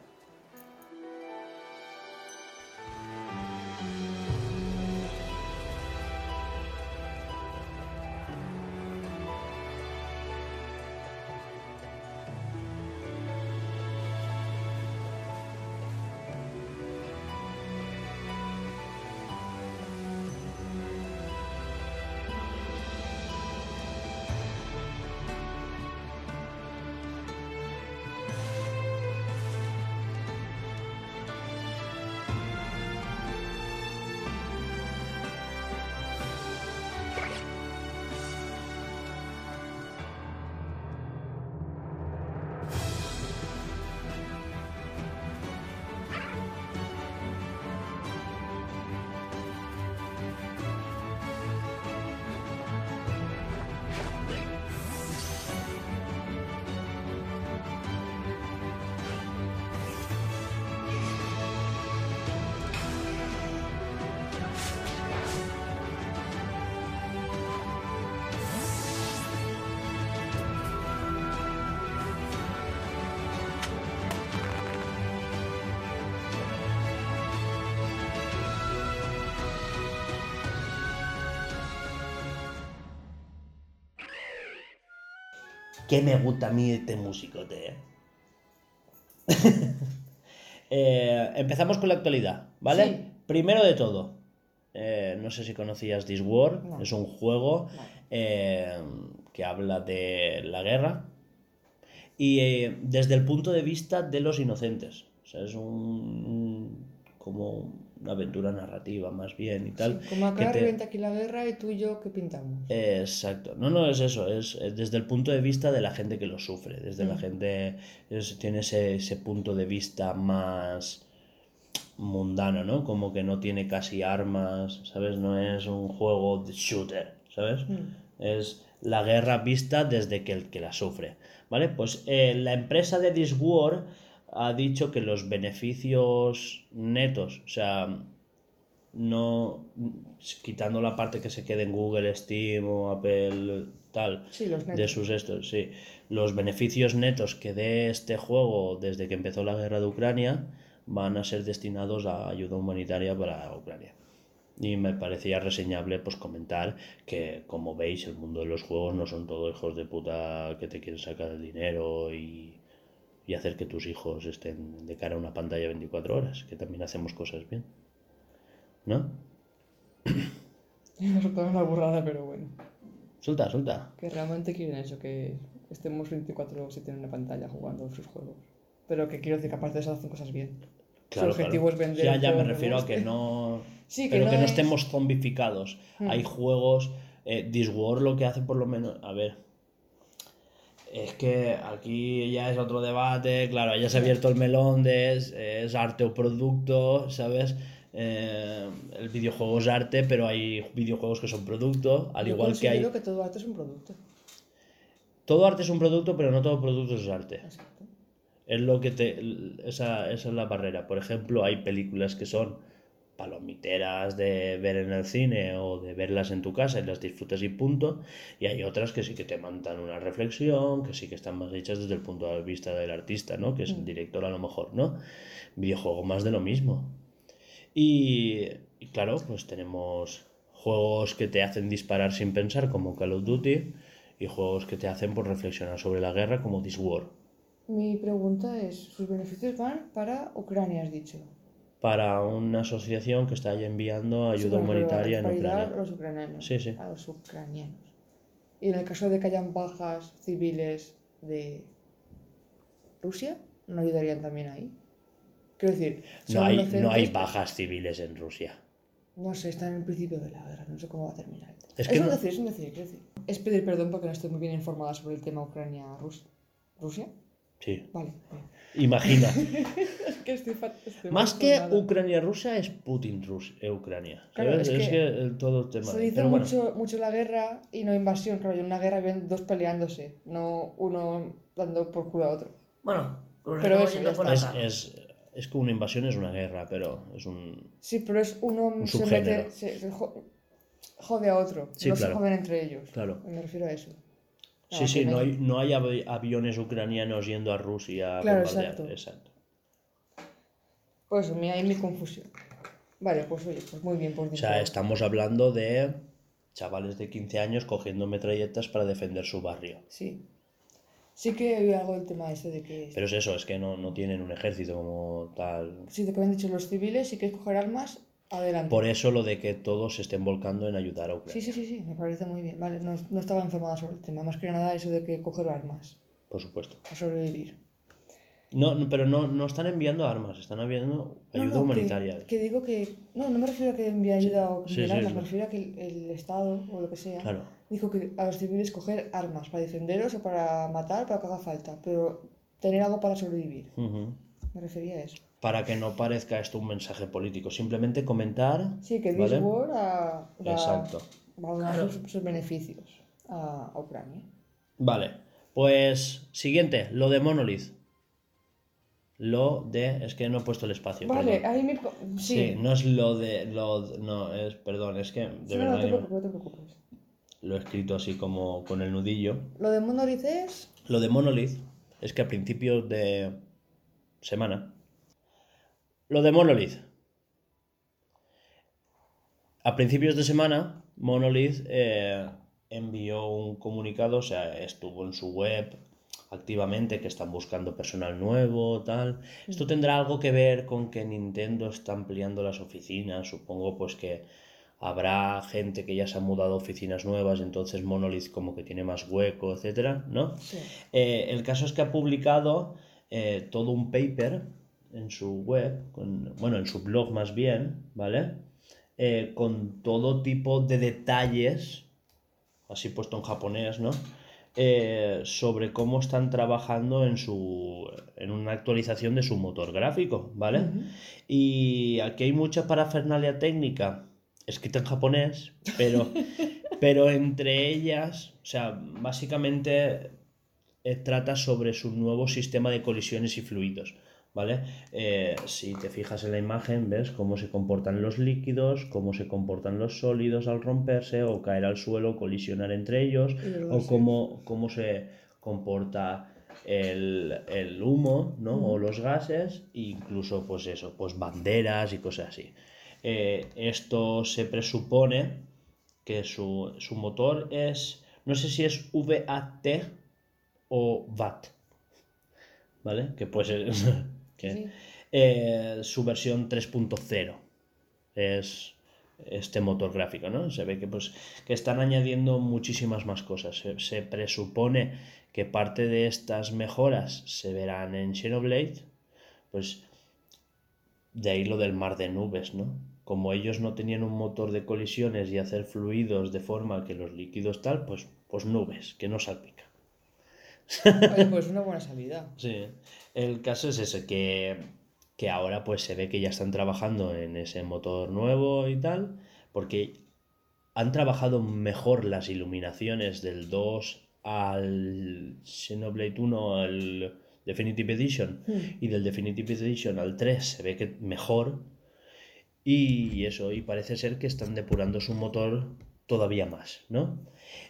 Que me gusta a mí este músico, te. [LAUGHS] Eh, empezamos con la actualidad, ¿vale? Sí. Primero de todo, eh, no sé si conocías This War, No. es un juego No. eh, que habla de la guerra y desde el punto de vista de los inocentes. O sea, es un, un- como aventura narrativa más bien y tal. Sí, como acá que te- revienta aquí la guerra y tú y yo, ¿qué pintamos? Exacto. No, no es eso, es, es desde el punto de vista de la gente que lo sufre, desde la Mm. gente es- tiene ese, ese punto de vista más mundano, ¿no? Como que no tiene casi armas, ¿sabes? No es un juego de shooter, ¿sabes? Mm. Es la guerra vista desde que el que la sufre, ¿vale? Pues eh, la empresa de This War ha dicho que los beneficios netos, o sea, no quitando la parte que se quede en Google, Steam o Apple, tal, Sí, los de sus estos, sí, los beneficios netos que dé este juego desde que empezó la guerra de Ucrania van a ser destinados a ayuda humanitaria para Ucrania. Y me parecía reseñable pues comentar que, como veis, el mundo de los juegos no son todos hijos de puta que te quieren sacar el dinero y, y hacer que tus hijos estén de cara a una pantalla 24 horas, que también hacemos cosas bien. ¿No? Nos soltamos una burrada, pero bueno. Suelta, suelta. Que realmente quieren eso, que estemos 24-7 en una pantalla jugando sus juegos. Pero que quiero decir que aparte de eso hacen cosas bien. Claro, Su objetivo claro. es vender. Ya, ya me refiero a que no. [LAUGHS] Sí, que pero no que no es- estemos zombificados. Hay juegos. Eh, Discworld lo que hace por lo menos. A ver. Es que aquí ya es otro debate. Claro, ya se ha abierto el melón de es, es arte o producto, ¿sabes? Eh, el videojuego es arte, pero hay videojuegos que son producto, al Yo igual que hay. que todo arte es un producto. Todo arte es un producto, pero no todo producto es arte. Exacto. Es lo que te. Esa, esa es la barrera. Por ejemplo, hay películas que son palomiteras de ver en el cine o de verlas en tu casa y las disfrutas y punto. Y hay otras que sí que te mandan una reflexión, que sí que están más hechas desde el punto de vista del artista, ¿no? Que es el director a lo mejor, ¿no? Videojuego más de lo mismo. Y, y claro, pues tenemos juegos que te hacen disparar sin pensar, como Call of Duty, y juegos que te hacen por reflexionar sobre la guerra, como This War. Mi pregunta es, sus beneficios van para Ucrania, has dicho. Para una asociación que está ahí enviando ayuda humanitaria en Ucrania. a los ucranianos. Sí, sí. A los ucranianos. Y en el caso de que hayan bajas civiles de Rusia, ¿no ayudarían también ahí? Quiero decir, No hay, inocentes, no hay bajas civiles en Rusia. No sé, está en el principio de la guerra, no sé cómo va a terminar. Es Es, que un no- decir, es decir, quiero decir. Es pedir perdón porque no estoy muy bien informada sobre el tema Ucrania-Rusia. ¿Rusia? Sí. Vale. bien. Imagina. Es [LAUGHS] que estoy, fa- estoy Más que. Ucrania-Rusia es Putin-Ucrania. Claro, es es, que todo el tema. Se dice Pero bueno, mucho, mucho la guerra y no invasión. Claro, en una guerra ven dos peleándose, no uno dando por culo a otro. Bueno, Pero eso, es, es, es que una invasión es una guerra, pero es un. Sí, pero es uno se mete, se, se jo- jode a otro. Sí, no claro. se joden entre ellos. Claro. Me refiero a eso. Sí, Ah, sí, que no me- hay, no hay avi- aviones ucranianos yendo a Rusia a Claro, bombardear. exacto. exacto. Pues mi, ahí mi confusión. Vale, pues oye, pues muy bien por O sea, estamos hablando de chavales de 15 años cogiendo metralletas para defender su barrio. Sí. Sí que había algo del tema ese de que... Pero es eso, es que no, no tienen un ejército como tal. Sí, de que habían dicho los civiles, si quieres coger armas, adelante. Por eso lo de que todos se estén volcando en ayudar a Sí, Ucrania. sí, sí, sí, me parece muy bien. Vale, no, no estaba informada sobre el tema. Más que nada eso de que coger armas Por supuesto. para sobrevivir. No, no, pero no, no están enviando armas, están enviando ayuda no, humanitaria. Que, que digo que. No, no me refiero a que envíe ayuda o sí, sí, armas, sí. me refiero a que el, el Estado o lo que sea Claro. dijo que a los civiles coger armas para defenderos o para matar, para que haga falta, pero tener algo para sobrevivir. Me refería a eso. Para que no parezca esto un mensaje político, simplemente comentar. Sí, que ¿vale? A- va, Exacto. va a dar sus, sus beneficios a, a Ucrania. Vale, pues siguiente, lo de Monolith. Lo de. Es que no he puesto el espacio. Vale, perdón. ahí me. Sí. Sí. no es lo de. Lo, no, es. Perdón, es que de Sí, no, verdad no te preocupes, no te preocupes. lo he escrito así como con el nudillo. Lo de Monolith es. Lo de Monolith es que a principios de semana. Lo de Monolith. A principios de semana, Monolith eh, envió un comunicado, o sea, estuvo en su web activamente que están buscando personal nuevo, tal. Esto tendrá algo que ver con que Nintendo está ampliando las oficinas, supongo pues que habrá gente que ya se ha mudado a oficinas nuevas, entonces Monolith como que tiene más hueco, etcétera, ¿no? Sí. Eh, el caso es que ha publicado eh, todo un paper en su web, con- bueno, en su blog más bien, ¿vale? Eh, con todo tipo de detalles, así puesto en japonés, ¿no? Eh, sobre cómo están trabajando en su en una actualización de su motor gráfico, ¿vale? Y aquí hay mucha parafernalia técnica escrita en japonés, pero, [LAUGHS] pero entre ellas, o sea, básicamente eh, trata sobre su nuevo sistema de colisiones y fluidos, ¿vale? Eh, si te fijas en la imagen, ves cómo se comportan los líquidos, cómo se comportan los sólidos al romperse o caer al suelo, colisionar entre ellos, o cómo, cómo se comporta el, el humo, ¿no? O los gases, e incluso, pues eso, pues banderas y cosas así. Eh, esto se presupone que su, su motor es, no sé si es VAT o VAT, ¿vale? Que puede ser, [LAUGHS] que, Sí. eh, su versión 3.0 es este motor gráfico, ¿no? Se ve que, pues, que están añadiendo muchísimas más cosas. Se, se presupone que parte de estas mejoras se verán en Xenoblade, pues de ahí lo del mar de nubes, ¿no? Como ellos no tenían un motor de colisiones y hacer fluidos de forma que los líquidos tal, pues, pues nubes, que no salpica. Oye, [LAUGHS] pues una buena salida. Sí, el caso es ese, que, que ahora pues se ve que ya están trabajando en ese motor nuevo y tal, porque han trabajado mejor las iluminaciones del 2 al Xenoblade 1 al Definitive Edition Hmm. y del Definitive Edition al 3 se ve que mejor y eso, y parece ser que están depurando su motor todavía más, ¿no?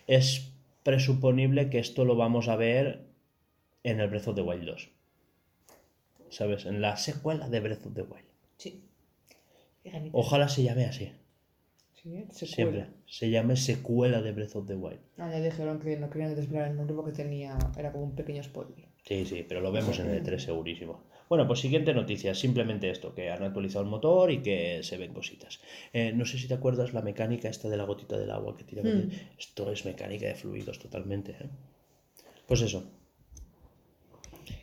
Es presuponible que esto lo vamos a ver en el Breath of the Wild 2. ¿Sabes? En la secuela de Breath of the Wild. Sí. Ojalá se llame así, Sí, se siempre. Se llame secuela de Breath of the Wild. Ah, ya dijeron que no querían desvelar el nombre porque tenía... Era como un pequeño spoiler. Sí, sí, pero lo vemos en el E3 segurísimo. Bueno, pues siguiente noticia, simplemente esto, que han actualizado el motor y que se ven cositas. Eh, no sé si te acuerdas la mecánica esta de la gotita del agua que tira. Hmm. Esto es mecánica de fluidos totalmente. ¿eh? Pues eso.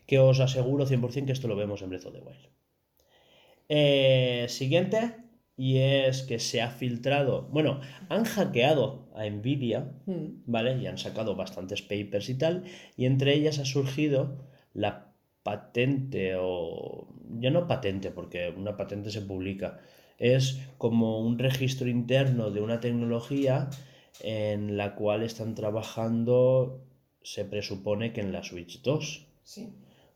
Que os aseguro 100% que esto lo vemos en Breath of the Wild. Eh, siguiente, y es que se ha filtrado, bueno, han hackeado a Nvidia Hmm. ¿vale? Y han sacado bastantes papers y tal, y entre ellas ha surgido la patente o ya no patente, porque una patente se publica, es como un registro interno de una tecnología en la cual están trabajando, se presupone que en la Switch 2, Sí.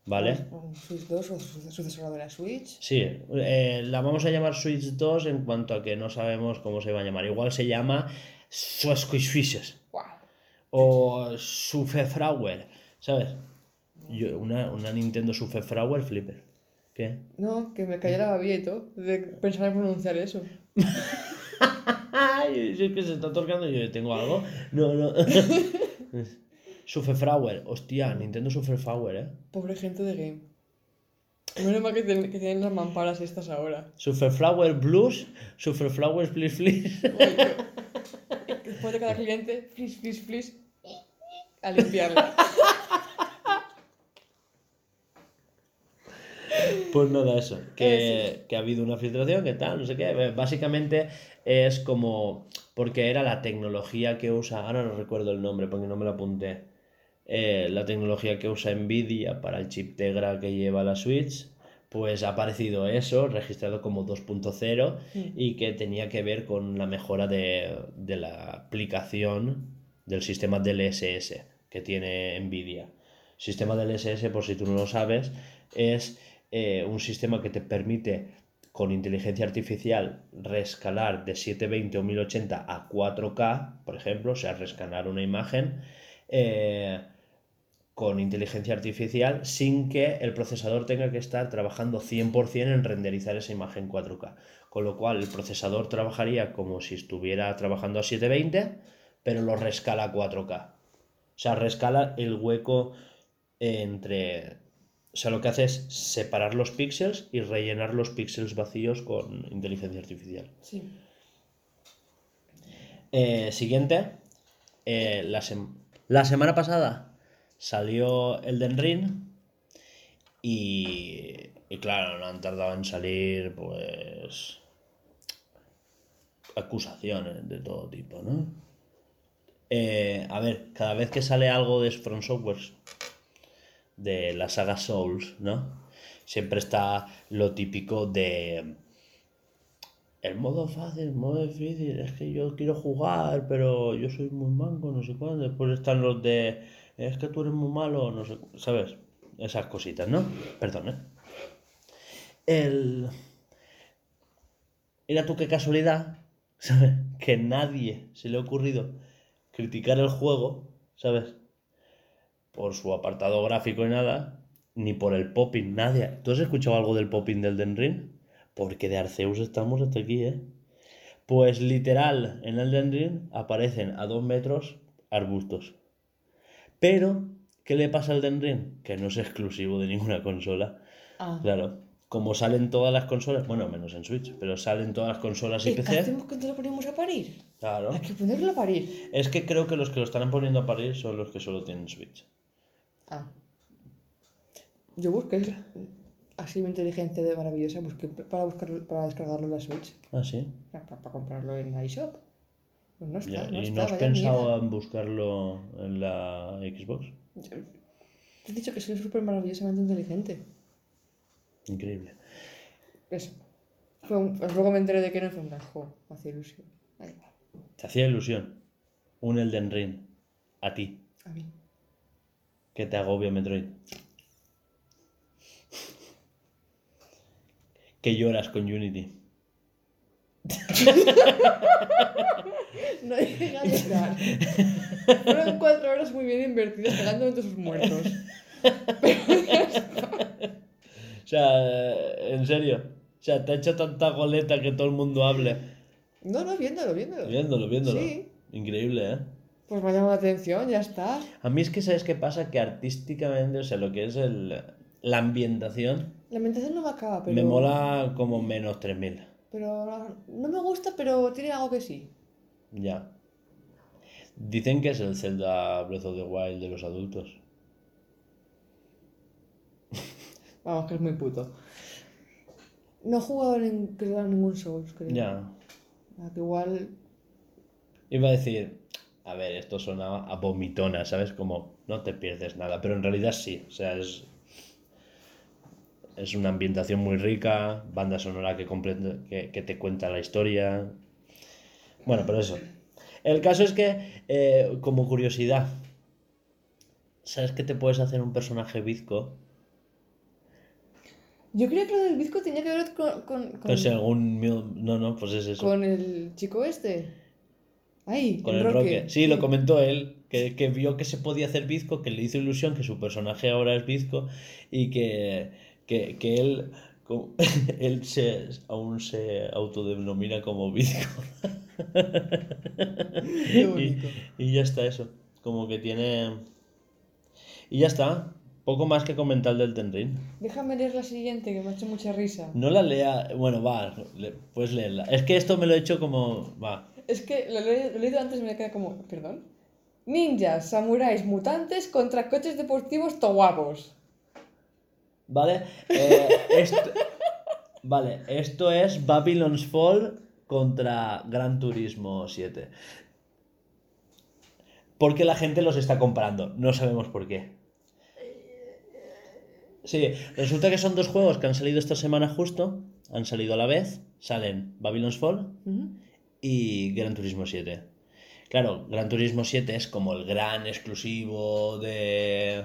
¿vale? Un Switch 2 o su- sucesora de la Switch. Sí, eh, la vamos a llamar Switch 2 en cuanto a que no sabemos cómo se va a llamar. Igual se llama Fishes. ¡Guau! o Sufefrauer, ¿sabes? Yo, una, una Nintendo Sufefrauer Flipper. ¿Qué? No, que me cayó la babieto de pensar en pronunciar eso. [LAUGHS] Si es que se está tocando y yo tengo algo. No, no. [LAUGHS] Sufefrauer, hostia, Nintendo Sufefrauer, ¿eh? Pobre gente de game. Menos mal que, ten- que tienen las mamparas estas ahora. Sufefrauer Blues, Sufefrauer. Oye, que- Después de cada cliente, please, please, please, a limpiarla. [LAUGHS] Pues nada, eso. Que, Eh, que ha habido una filtración, que tal, no sé qué. Eh, Básicamente es como. Porque era la tecnología que usa. Ahora no recuerdo el nombre porque no me lo apunté. Eh, la tecnología que usa Nvidia para el chip Tegra que lleva la Switch. Pues ha aparecido eso, registrado como 2.0 y que tenía que ver con la mejora de, de la aplicación del sistema DLSS que tiene Nvidia. Sistema DLSS, por si tú no lo sabes, es eh, un sistema que te permite con inteligencia artificial rescalar de 720 o 1080 a 4K, por ejemplo, o sea, rescalar una imagen eh, con inteligencia artificial sin que el procesador tenga que estar trabajando 100% en renderizar esa imagen 4K. Con lo cual el procesador trabajaría como si estuviera trabajando a 720, pero lo rescala a 4K. O sea, rescala el hueco entre... O sea, lo que hace es separar los píxeles y rellenar los píxeles vacíos con inteligencia artificial. Sí. Eh, siguiente. Eh, la, sem- la semana pasada salió Elden Ring. Y, y claro, no han tardado en salir, pues. acusaciones de todo tipo, ¿no? Eh, a ver, cada vez que sale algo de From Software, de la saga Souls, ¿no? Siempre está lo típico de el modo fácil, el modo difícil, es que yo quiero jugar, pero yo soy muy manco, no sé cuándo. Después están los de, es que tú eres muy malo, no sé, ¿sabes? Esas cositas, ¿no? Perdón, ¿eh? El... Mira tú qué casualidad, [LAUGHS] ¿sabes? Que nadie se le ha ocurrido criticar el juego, ¿sabes? Por su apartado gráfico y nada, ni por el popping, nadie. ¿Tú has escuchado algo del popping del Den Ring? Porque de Arceus estamos hasta aquí, ¿eh? Pues literal, en Elden Ring aparecen a dos metros arbustos. Pero, ¿qué le pasa al Elden Ring? Que no es exclusivo de ninguna consola. Ah. Claro, como salen todas las consolas, bueno, menos en Switch, pero salen todas las consolas y ¿Y qué PC. hacemos cuando lo ponemos a parir? Claro. Hay que ponerlo a parir. Es que creo que los que lo están poniendo a parir son los que solo tienen Switch. Ah. Yo busqué así mi inteligencia de maravillosa, busqué para buscar para descargarlo en la Switch. Ah, sí. Para, para comprarlo en iShop. Pues no está, Ya, no ¿Y está, no has pensado mierda. en buscarlo en la Xbox? Te he dicho que soy súper maravillosamente inteligente. Increíble. Eso. Un- pues luego me enteré de que no fue un gran juego. Me hacía ilusión. Ahí. Te hacía ilusión un Elden Ring a ti, A mí. Que te agobia Metroid. Que lloras con Unity. No llega a llorar. Fueron cuatro horas muy bien invertidas cagándome en todos sus muertos. [LAUGHS] O sea, en serio. O sea, te ha hecho tanta goleta que todo el mundo hable. No, no, viéndolo, viéndolo. Viéndolo, viéndolo. Sí. Increíble, ¿eh? Pues me ha llamado la atención, ya está. A mí es que, ¿sabes qué pasa? Que artísticamente, o sea, lo que es el, la ambientación, La ambientación no me acaba, pero. me mola como menos 3000. Pero no, me gusta, pero tiene algo que sí. Ya. Dicen que es el Zelda Breath of the Wild de los adultos. [LAUGHS] Vamos, que es muy puto. No he jugado en, creo, a ningún Souls, creo. Ya. Ah, que igual. Iba a decir, a ver, esto sonaba a vomitona, ¿sabes? Como no te pierdes nada, pero en realidad sí. O sea, es. Es una ambientación muy rica, banda sonora que, completa- que, que te cuenta la historia. Bueno, pero eso. El caso es que, eh, como curiosidad, ¿sabes que te puedes hacer un personaje bizco? Yo creía que lo del bizco tenía que ver con. con, con, Pues mil- No, no, pues es eso. con el chico este. Ay, Con el Roque. Sí, lo comentó él, que, que vio que se podía hacer bizco, que le hizo ilusión que su personaje ahora es bizco y que, que, que él, [LAUGHS] él se, aún se autodenomina como bizco. [LAUGHS] Y, y ya está eso. Como que tiene... Y ya está. Poco más que comentar del Ten Ring. Déjame leer la siguiente, que me ha hecho mucha risa. No la lea... Bueno, va, le- puedes leerla. Es que esto me lo he hecho como... Va. Es que lo, he leído antes y me queda como. ¿Perdón? Ninjas, samuráis, mutantes contra coches deportivos toguapos. ¿Vale? Eh, esto, [LAUGHS] vale, esto es Babylon's Fall contra Gran Turismo 7. ¿Por qué la gente los está comparando? No sabemos por qué. Sí, resulta que son dos juegos que han salido esta semana justo, han salido a la vez, salen Babylon's Fall. Y Gran Turismo 7. Claro, Gran Turismo 7 es como el gran exclusivo de,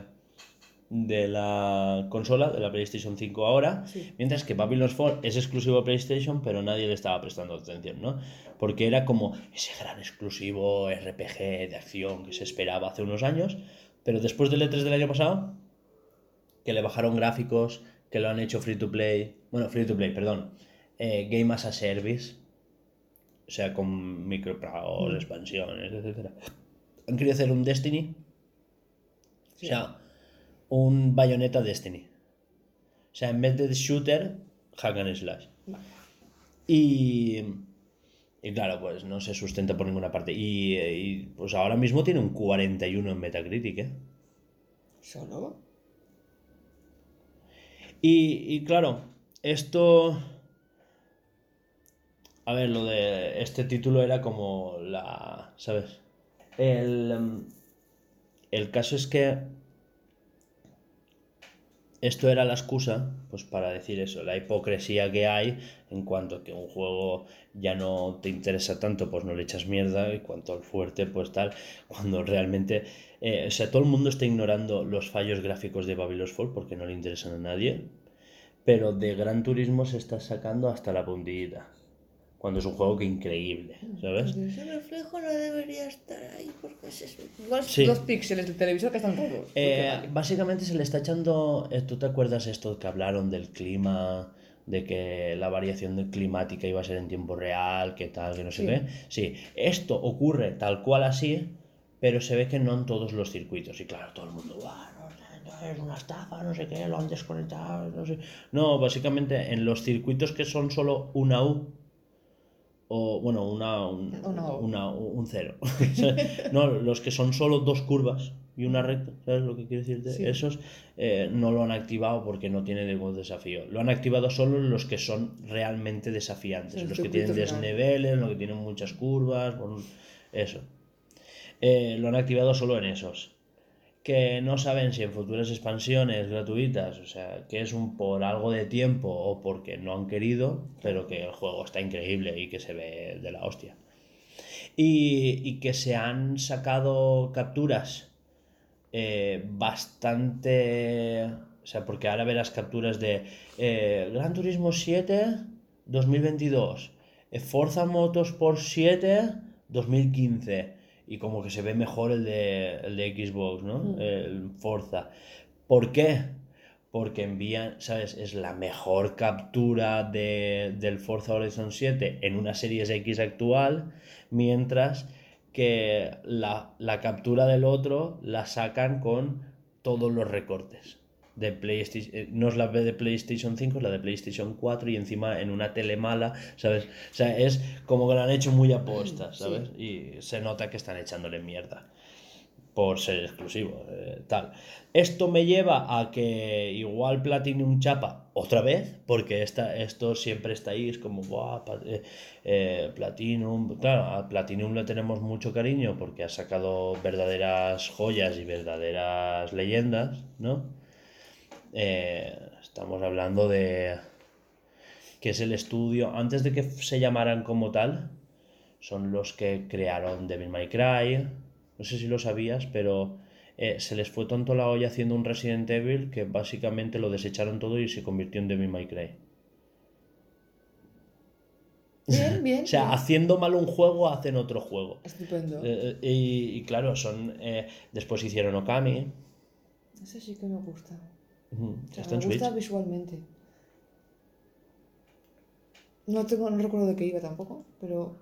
de la consola, de la PlayStation 5 ahora, Sí. mientras que Babylon's Fall es exclusivo de PlayStation, pero nadie le estaba prestando atención, ¿no? Porque era como ese gran exclusivo RPG de acción que se esperaba hace unos años, pero después del E3 del año pasado, que le bajaron gráficos, que lo han hecho free to play, bueno, free to play, perdón, eh, Game as a Service, sea, con micropagos, Mm. expansiones, etcétera. Han querido hacer un Destiny. Sí. O sea, un Bayonetta Destiny. O sea, en vez de shooter, hack and slash. Vale. Y, y claro, pues no se sustenta por ninguna parte. Y, y, pues ahora mismo tiene un 41 en Metacritic, ¿eh? ¿Solo? Y, y claro, esto... A ver, lo de este título era como la... ¿Sabes? El, em, el caso es que esto era la excusa, pues para decir eso, la hipocresía que hay en cuanto a que un juego ya no te interesa tanto, pues no le echas mierda, y cuanto al fuerte, pues tal, cuando realmente, eh, o sea, todo el mundo está ignorando los fallos gráficos de Babylon's Fall porque no le interesan a nadie, pero de Gran Turismo se está sacando hasta la puntillita, cuando es un juego que increíble, ¿sabes? Ese reflejo no debería estar ahí porque es igual Sí. dos píxeles del televisor que están todos. Eh, vale. básicamente se le está echando. eh, ¿Tú te acuerdas esto que hablaron del clima? De que la variación climática iba a ser en tiempo real, que tal, que no sé Sí. qué. Sí, esto ocurre tal cual así, pero se ve que no en todos los circuitos. Y claro, todo el mundo, "Buah, no sé, no, es una estafa, no sé qué, lo han desconectado, no sé. No, básicamente en los circuitos que son solo una U, o bueno, una, un, Una un cero. [LAUGHS] no, los que son solo dos curvas y una recta, ¿sabes lo que quiero decirte? Sí. Esos eh, no lo han activado porque no tiene ningún desafío. Lo han activado solo los que son realmente desafiantes, El los que tienen desniveles, los que tienen muchas curvas, eso. Eh, lo han activado solo en esos. Que no saben si en futuras expansiones gratuitas, o sea, que es un por algo de tiempo o porque no han querido, pero que el juego está increíble y que se ve de la hostia. Y, y que se han sacado capturas eh, bastante... O sea, porque ahora verás capturas de eh, Gran Turismo 7 2022, eh, Forza Motorsport 7 2015 y como que se ve mejor el de, el de Xbox, ¿no? Mm. El Forza. ¿Por qué? Porque envían, ¿sabes? Es la mejor captura de, del Forza Horizon 7 en una Series X actual, mientras que la, la captura del otro la sacan con todos los recortes de PlayStation, eh, no es la de PlayStation 5, es la de PlayStation 4 y encima en una tele mala, ¿sabes? O sea, es como que lo han hecho muy aposta, Sí. ¿sabes? Y se nota que están echándole mierda por ser exclusivo, eh, tal. Esto me lleva a que igual Platinum chapa otra vez, porque esta, esto siempre está ahí, es como, "Buah, eh, eh, Platinum, claro, a Platinum le tenemos mucho cariño porque ha sacado verdaderas joyas y verdaderas leyendas, ¿no? Eh, estamos hablando de que es el estudio, antes de que se llamaran como tal, son los que crearon Devil May Cry, no sé si lo sabías, pero eh, se les fue tonto la olla haciendo un Resident Evil que básicamente lo desecharon todo y se convirtió en Devil May Cry. Bien, [LAUGHS] bien. O sea, bien. haciendo mal un juego, hacen otro juego. Estupendo. Eh, y, y claro, son eh, después hicieron Okami. Ese sí que me gusta. Sea, Está en me Switch. gusta visualmente. No tengo, no recuerdo de qué iba tampoco, pero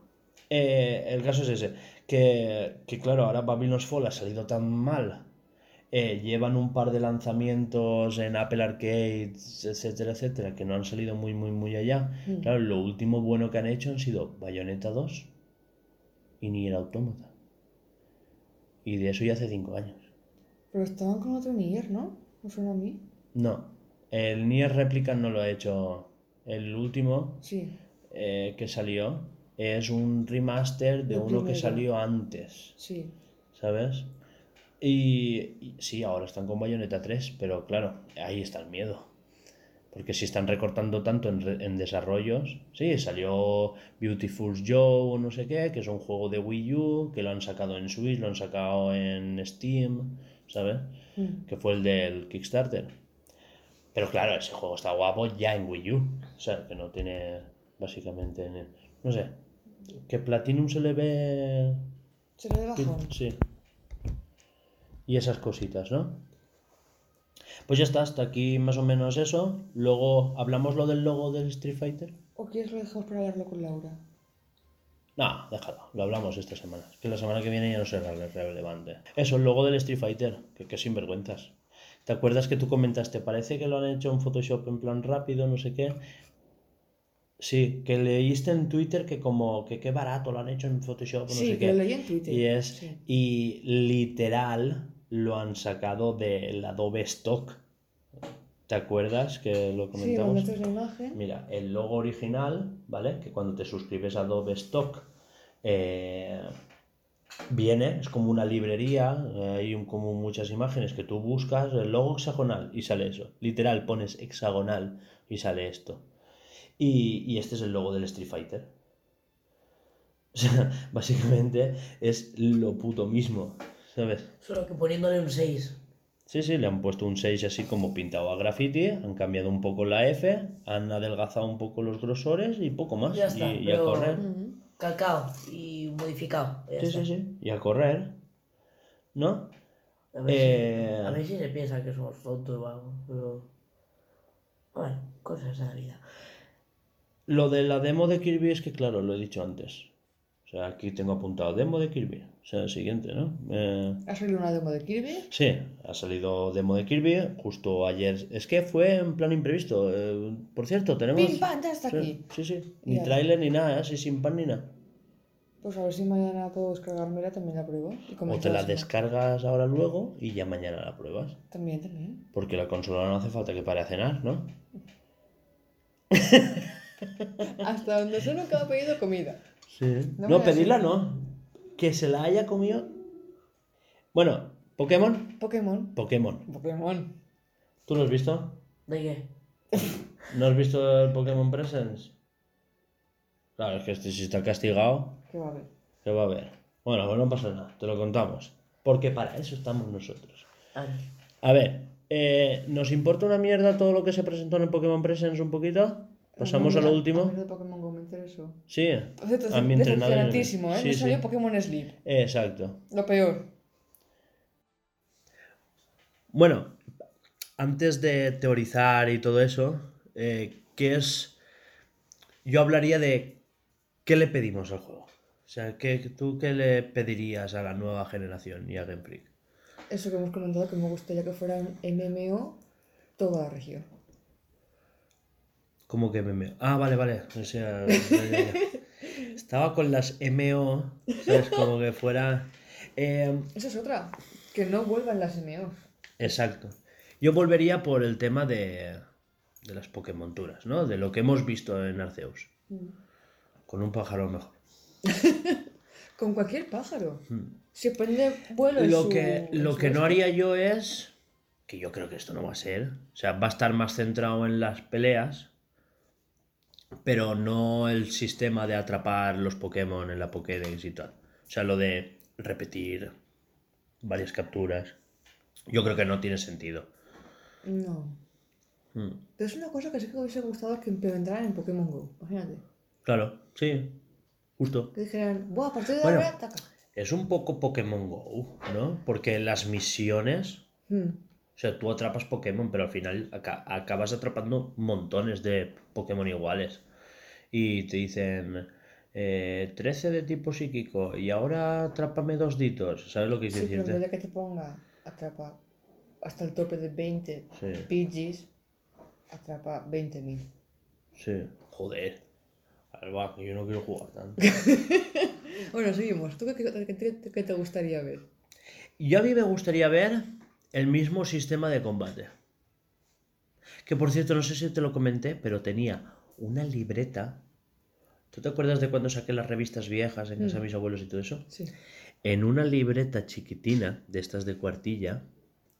Eh, el caso es ese, que, que claro, ahora Babylon's Fall ha salido tan mal, eh, llevan un par de lanzamientos en Apple Arcades, etcétera, etcétera, que no han salido muy, muy, muy allá. Mm. Claro, lo último bueno que han hecho han sido Bayonetta 2 y Nier Automata. Y de eso ya hace 5 años. pero estaban con otro Nier, ¿no? ¿No suena a mí? No, el Nier Replicant no lo ha hecho. El último Sí. eh, que salió es un remaster de El uno que salió antes. Sí. ¿sabes? Y, y sí, ahora están con Bayonetta 3, pero claro, ahí está el miedo. Porque si están recortando tanto en, re- en desarrollos, sí, salió Beautiful Joe o no sé qué, que es un juego de Wii U, que lo han sacado en Switch, lo han sacado en Steam, ¿sabes? Mm. Que fue el del Kickstarter. Pero claro, ese juego está guapo ya en Wii U. O sea, que no tiene básicamente... No sé, que Platinum se le ve Se le ve bajón. Sí. Y esas cositas, ¿no? Pues ya está, hasta aquí más o menos eso. Luego hablamos lo del logo del Street Fighter. ¿O quieres lo dejemos para hablarlo con Laura? No, déjalo, lo hablamos esta semana. Es que la semana que viene ya no será relevante. Eso, el logo del Street Fighter, que, que sinvergüenzas. ¿Te acuerdas que tú comentaste? Parece que lo han hecho en Photoshop en plan rápido, no sé qué. Sí, que leíste en Twitter que como que qué barato lo han hecho en Photoshop, no Sí, sé que qué. lo leí en Twitter. Y es Sí. y literal lo han sacado del Adobe Stock. ¿Te acuerdas que lo Sí, comentamos? mandaste la imagen. Mira, el logo original, ¿vale? Que cuando te suscribes a Adobe Stock eh, viene, es como una librería, eh, hay un- como muchas imágenes que tú buscas, el logo hexagonal y sale eso. Literal, pones hexagonal y sale esto. Y, y este es el logo del Street Fighter. [LAUGHS] O sea, básicamente es lo puto mismo, ¿sabes? Solo que poniéndole un 6. Sí, sí, le han puesto un 6 así como pintado a graffiti, han cambiado un poco la F, han adelgazado un poco los grosores y poco más. Ya está, y, y a correr. Calcao y modificado. Sí, está. sí, sí. Y a correr. ¿No? A ver, Eh, si, a ver si se piensa que somos tontos o algo. Pero. Bueno, cosas de la vida. Lo de la demo de Kirby es que, claro, lo he dicho antes. O sea, aquí tengo apuntado demo de Kirby. O sea, el siguiente, ¿no? Eh, ¿Ha salido una demo de Kirby? Sí, ha salido demo de Kirby justo ayer. Es que fue en plan imprevisto. eh, por cierto, tenemos. ¡Pim, pam! Ya está Sí, aquí. sí, sí. Ni Ya. tráiler ni nada, así sin pan ni nada. Pues a ver si mañana puedo descargármela, también la pruebo. y O te la descargas ahora luego y ya mañana la pruebas. También, también. Porque la consola no hace falta que pare a cenar, ¿no? [LAUGHS] Hasta donde sé nunca he pedido comida. Sí. No No, pedirla no. Que se la haya comido. Bueno, Pokémon. Pokémon. Pokémon. Pokémon. ¿Tú lo has visto? ¿De qué? ¿No has visto el Pokémon Presents? Claro, es que este si está castigado, ¿Qué va a haber? ¿qué va a haber? Bueno, pues no pasa nada, te lo contamos. Porque para eso estamos nosotros. A ver. A ver, eh, ¿nos importa una mierda todo lo que se presentó en el Pokémon Presents un poquito? ¿Pasamos a lo A último? Interesó. Sí. Cierto, A decepcionantísimo, ¿eh? Sí, no salió sí. Pokémon Sleep. Exacto. Lo peor. Bueno, antes de teorizar y todo eso, eh, ¿qué es? Yo hablaría de qué le pedimos al juego. O sea, ¿qué, ¿tú qué le pedirías a la nueva generación y a Game Freak? Eso que hemos comentado, que me gustaría que fuera un MMO toda la región. ¿Cómo que MMO? Ah, vale, vale. O sea. [LAUGHS] Estaba con las MO, ¿sabes? Como que fuera... Eh, Esa es otra. Que no vuelvan las MMOs. Exacto. Yo volvería por el tema de, de las Pokémonturas, ¿no? De lo que hemos visto en Arceus. Con un pájaro mejor. [LAUGHS] Con cualquier pájaro. Si aprende vuelo en. Lo su- que, en lo su que no haría yo es, que yo creo que esto no va a ser, o sea, va a estar más centrado en las peleas, pero no el sistema de atrapar los Pokémon en la Pokédex y tal. O sea, lo de repetir varias capturas. Yo creo que no tiene sentido. No. Mm. Pero es una cosa que sí que hubiese gustado que implementaran en Pokémon Go. Imagínate. Claro, sí, justo. Que dijeran, Buah, a partir de Bueno. ahora, ataca. Es un poco Pokémon Go, ¿no? Porque las misiones, Hmm. O sea, tú atrapas Pokémon, pero al final aca- acabas atrapando montones de Pokémon iguales. Y te dicen eh, 13 de tipo psíquico y ahora atrápame dos ditos. ¿Sabes lo que Sí, quiero pero en vez decirte? de que te ponga atrapa hasta el tope de 20 Sí, PGs, atrapa 20.000. sí. Joder. Alba, yo no quiero jugar tanto. [LAUGHS] Bueno, seguimos. ¿Tú qué, qué- qué- qué te gustaría ver? Y a mí me gustaría ver el mismo sistema de combate. Que por cierto, no sé si te lo comenté, pero tenía una libreta. ¿Tú te acuerdas de cuando saqué las revistas viejas en casa de Mm. mis abuelos y todo eso? Sí. En una libreta chiquitina, de estas de cuartilla,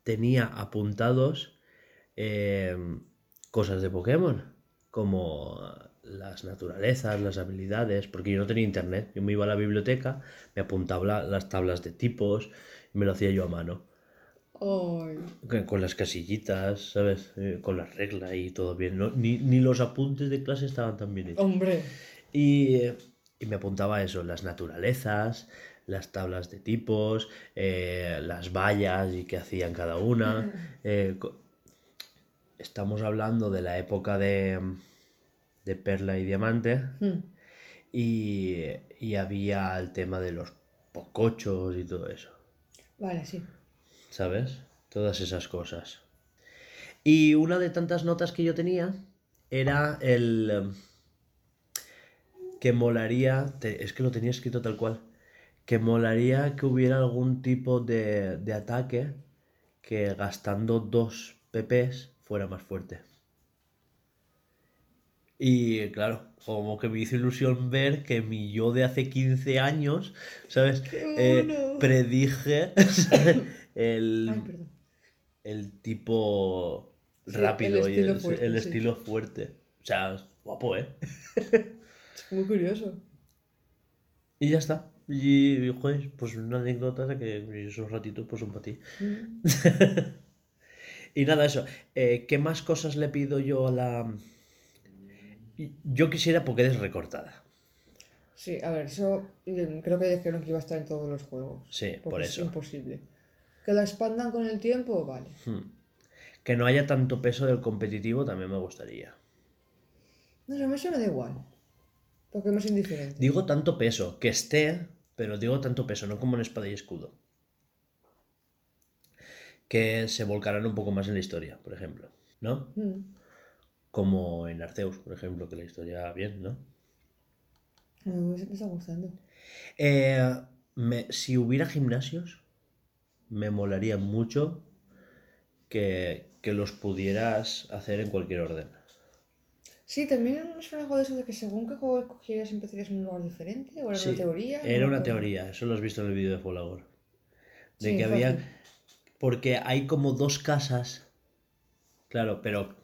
tenía apuntados eh, cosas de Pokémon, como las naturalezas, las habilidades, porque yo no tenía internet. Yo me iba a la biblioteca, me apuntaba la- las tablas de tipos y me lo hacía yo a mano. Con las casillitas, ¿sabes? Eh, con las reglas y todo bien. ¿no? Ni, ni los apuntes de clase estaban tan bien hechos. Hombre. Y, eh, y me apuntaba eso, las naturalezas, las tablas de tipos, eh, las vallas y qué hacían cada una. [LAUGHS] eh, estamos hablando de la época de, de Perla y Diamante Hmm. Y, y había el tema de los pocochos y todo eso. Vale, sí. ¿Sabes? Todas esas cosas. Y una de tantas notas que yo tenía era el... em, que molaría, te- es que lo tenía escrito tal cual, que molaría que hubiera algún tipo de, de ataque que gastando dos PPs fuera más fuerte. Y claro, como que me hizo ilusión ver que mi yo de hace 15 años, ¿sabes? Eh, predije [LAUGHS] el, Ay, el tipo Sí, rápido el y el, estilo fuerte, el sí. estilo fuerte. O sea, es guapo, ¿eh? Es [LAUGHS] muy curioso. Y ya está. Y, joder, pues una anécdota que esos ratitos pues son para ti. Mm. [LAUGHS] Y nada, eso. Eh, ¿Qué más cosas le pido yo a la... Yo quisiera Pokédex recortada. Sí, a ver, eso eh, creo que dijeron que iba a estar en todos los juegos. Sí, porque por es eso. imposible. Que la expandan con el tiempo, vale. Hmm. Que no haya tanto peso del competitivo también me gustaría. No sé, a mí eso me da igual. Porque me es indiferente. Digo tanto peso, que esté, pero digo tanto peso, no como en espada y escudo. Que se volcarán un poco más en la historia, por ejemplo, ¿no? Mm. Como en Arceus, por ejemplo, que la historia bien, ¿no? Me me está gustando. Eh, me- si hubiera gimnasios, me molaría mucho que, que los pudieras hacer en cualquier orden. Sí, también me suena algo de eso de que según qué juego escogieras empezarías en un lugar diferente. ¿O era Sí, una teoría? Era una teoría, eso lo has visto en el vídeo de Folagor. De Sí, que fácil. había. Porque hay como dos casas. Claro, pero.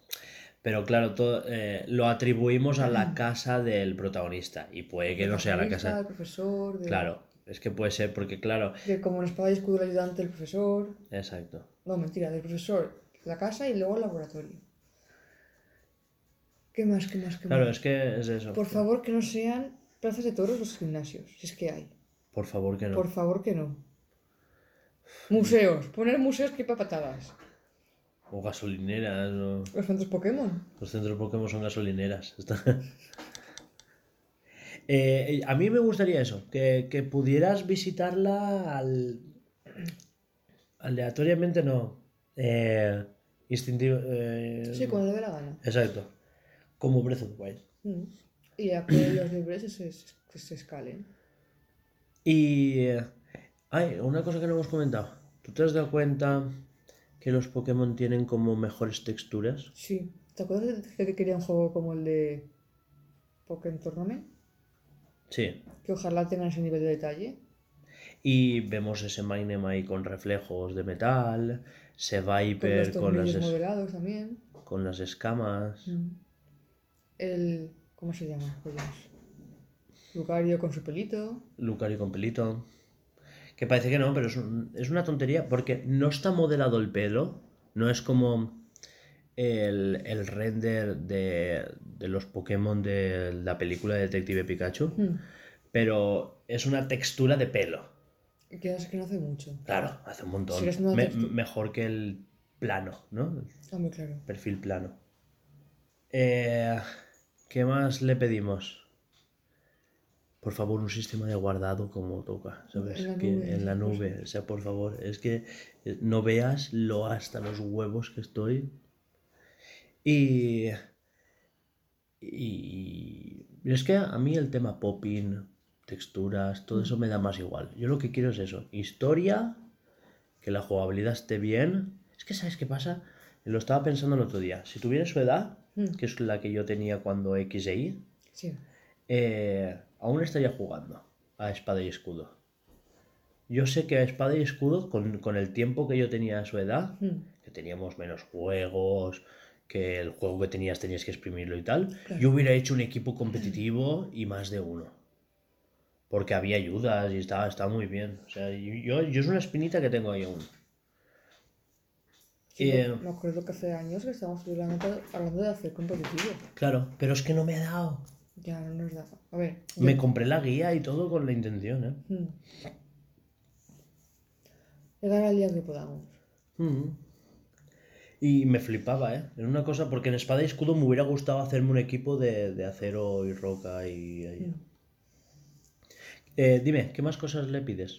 Pero claro, todo, eh, lo atribuimos a la casa del protagonista. Y puede que no sea la Del casa. profesor, de, Claro, es que puede ser, porque claro. de como en espada y escudo el ayudante del profesor. Exacto. No, mentira, del profesor, la casa y luego el laboratorio. ¿Qué más, qué más, qué Claro, más? es que es eso. Por favor, que no sean plazas de toros los gimnasios, si es que hay. Por favor que no. Por favor, que no. Museos, poner museos que para patadas. O gasolineras. o- Los centros Pokémon. Los centros Pokémon son gasolineras. [LAUGHS] Eh, a mí me gustaría eso, que, que pudieras visitarla al... aleatoriamente, no. Eh, instintivo. eh, Sí, cuando le dé la gana. Exacto. Como Breath of the Wild. Mm. Y a que los niveles se, se, se- se escalen. Y. eh, Ay, una cosa que no hemos comentado. ¿Tú te has dado cuenta que los Pokémon tienen como mejores texturas? Sí. ¿Te acuerdas de que quería un juego como el de Pokémon Tournament? Sí. Que ojalá tengan ese nivel de detalle. Y vemos ese Magnem ahí con reflejos de metal, se Con los Viper con, las, tornillos es- modelados también. con las escamas. Mm. El. ¿Cómo se llama? Joyas. Lucario con su pelito. Lucario con pelito. Que parece que no, pero es, un- es una tontería porque no está modelado el pelo. No es como el, el render de, de los Pokémon de la película de Detective Pikachu. Mm. Pero es una textura de pelo. Que que no hace mucho. Claro, hace un montón. Sí, Me- mejor que el plano, ¿no? Ah, muy claro. Perfil plano. Eh, ¿Qué más le pedimos? Por favor, un sistema de guardado como toca, ¿sabes? En la Que nube, en la nube, o sea, por favor, es que eh, no veas lo hasta los huevos que estoy. Y, y, y es que a mí el tema popping, texturas, todo eso me da más igual. Yo lo que quiero es eso, historia, que la jugabilidad esté bien. Es que, ¿sabes qué pasa? Lo estaba pensando el otro día. Si tuviera su edad, Mm. que es la que yo tenía cuando X e Y, Sí. eh, aún estaría jugando a espada y escudo. Yo sé que a espada y escudo, con, con el tiempo que yo tenía a su edad, Mm. que teníamos menos juegos, que el juego que tenías tenías que exprimirlo y tal, Claro. yo hubiera hecho un equipo competitivo y más de uno. Porque había ayudas y estaba, estaba muy bien. O sea, yo, yo es una espinita que tengo ahí aún. Sí, Eh, me- acuerdo que hace años que estábamos hablando, de hacer competitivo. Claro, pero es que no me ha dado. Ya no nos da. A ver. yo- Me compré la guía y todo con la intención, ¿eh? Mm. Llegar al día que podamos. Mm. Y me flipaba, ¿eh? Era una cosa, porque en Espada y Escudo me hubiera gustado hacerme un equipo de, de acero y roca y... y-. Eh, dime, ¿qué más cosas le pides?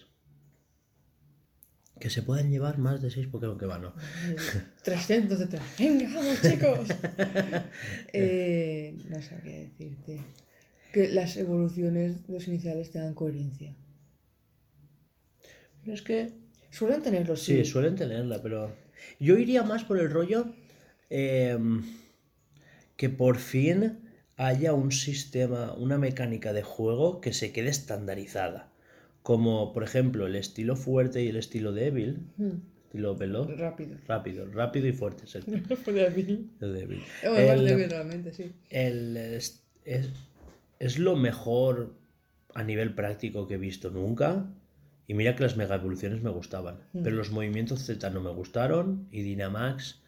Que se puedan llevar más de 6 Pokémon que van, ¿no? [LAUGHS] 300 detrás. Venga, vamos, chicos. [LAUGHS] Eh, no sabría decirte. Que las evoluciones de los iniciales tengan coherencia. Es que Suelen tenerlo, Sí, sí. suelen tenerla, pero yo iría más por el rollo em, que por fin haya un sistema, una mecánica de juego que se quede estandarizada. Como, por ejemplo, el estilo fuerte y el estilo débil, Mm, estilo veloz, Rápido. rápido, rápido y fuerte es el, [LAUGHS] fue débil. el débil. El- débil realmente, sí. el- es, es- es lo mejor a nivel práctico que he visto nunca. Y mira que las mega evoluciones me gustaban. Mm. Pero los movimientos Z no me gustaron. Y Dynamax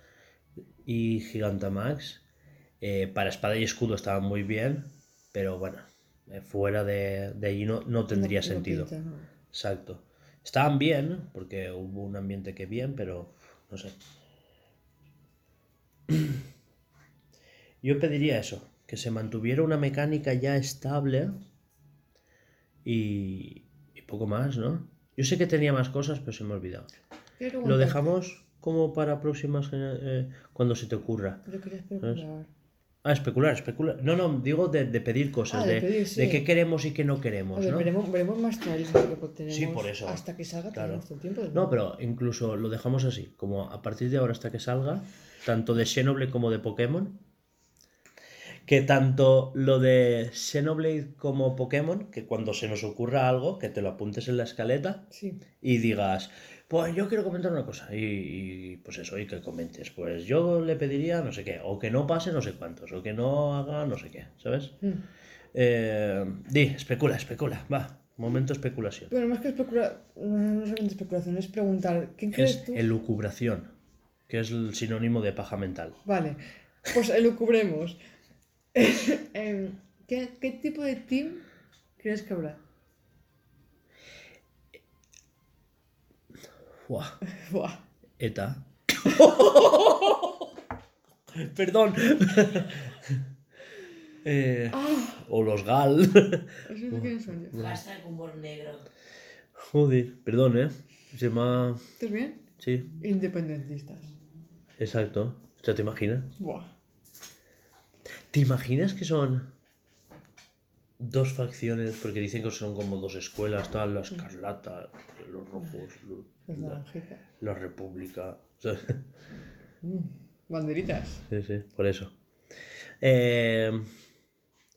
y Gigantamax eh, para espada y escudo estaban muy bien. Pero bueno, eh, fuera de, de ahí no, no tendría No- no sentido. pinta. Exacto. Estaban bien, porque hubo un ambiente que bien, pero no sé. [CLEARS THROAT] Yo pediría eso, que se mantuviera una mecánica ya estable y, y poco más, ¿no? Yo sé que tenía más cosas, pero se me ha olvidado. Lo dejamos como para próximas eh, cuando se te ocurra. Yo quería especular. Ah, especular, especular. No, no, digo de, de pedir cosas, Ah, de, de pedir, de sí. qué queremos y qué no A queremos, ver, ¿no? veremos, veremos más trailers pues tenemos Sí, por eso. hasta que salga Claro. el tiempo. del No, pero incluso lo dejamos así, como a partir de ahora hasta que salga, tanto de Xenoblade como de Pokémon, que tanto lo de Xenoblade como Pokémon, que cuando se nos ocurra algo, que te lo apuntes en la escaleta Sí. y digas, pues yo quiero comentar una cosa, y, y, pues eso, y que comentes, pues yo le pediría no sé qué, o que no pase no sé cuántos, o que no haga no sé qué, ¿sabes? Mm. Eh, di, especula, especula, va, momento especulación. Pero más que especular, no es especulación, es preguntar, ¿quién crees Es tú? elucubración, que es el sinónimo de paja mental. Vale, pues elucubremos. [LAUGHS] Em, ¿qué, ¿Qué tipo de team crees que habrá? Buah, [LAUGHS] Buah. ETA. [LAUGHS] Perdón. Eh, Ah, o los GAL. Hashtag humor negro. Joder, perdón, ¿eh? Se ha... ¿Estás bien? Sí, Independentistas. exacto. ¿Ya te imaginas? Buah. ¿Te imaginas que son dos facciones? Porque dicen que son como dos escuelas, tal, la escarlata, los rojos, lo- Las la, la república. [LAUGHS] Mm, Banderitas. Sí, sí, por eso. Eh,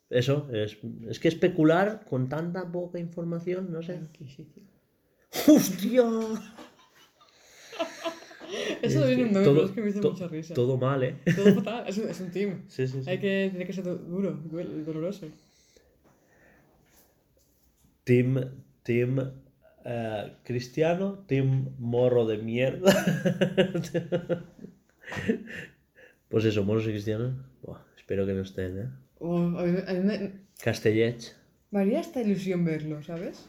eso, es, es que especular con tanta poca información, no sé. ¡Hostia! Eso viene un meme, todo, pero es que me hizo mucha risa. todo mal, ¿eh? Todo fatal, es un, es un team. Sí, [LAUGHS] sí, sí. Hay que, tiene que ser du- duro, doloroso. Team, team eh, cristiano, team morro de mierda. [LAUGHS] pues eso, moros y cristianos. Buah, espero que no estén, ¿eh? Oh, a mí, a mí me, Castellets. me haría esta ilusión verlo, ¿sabes?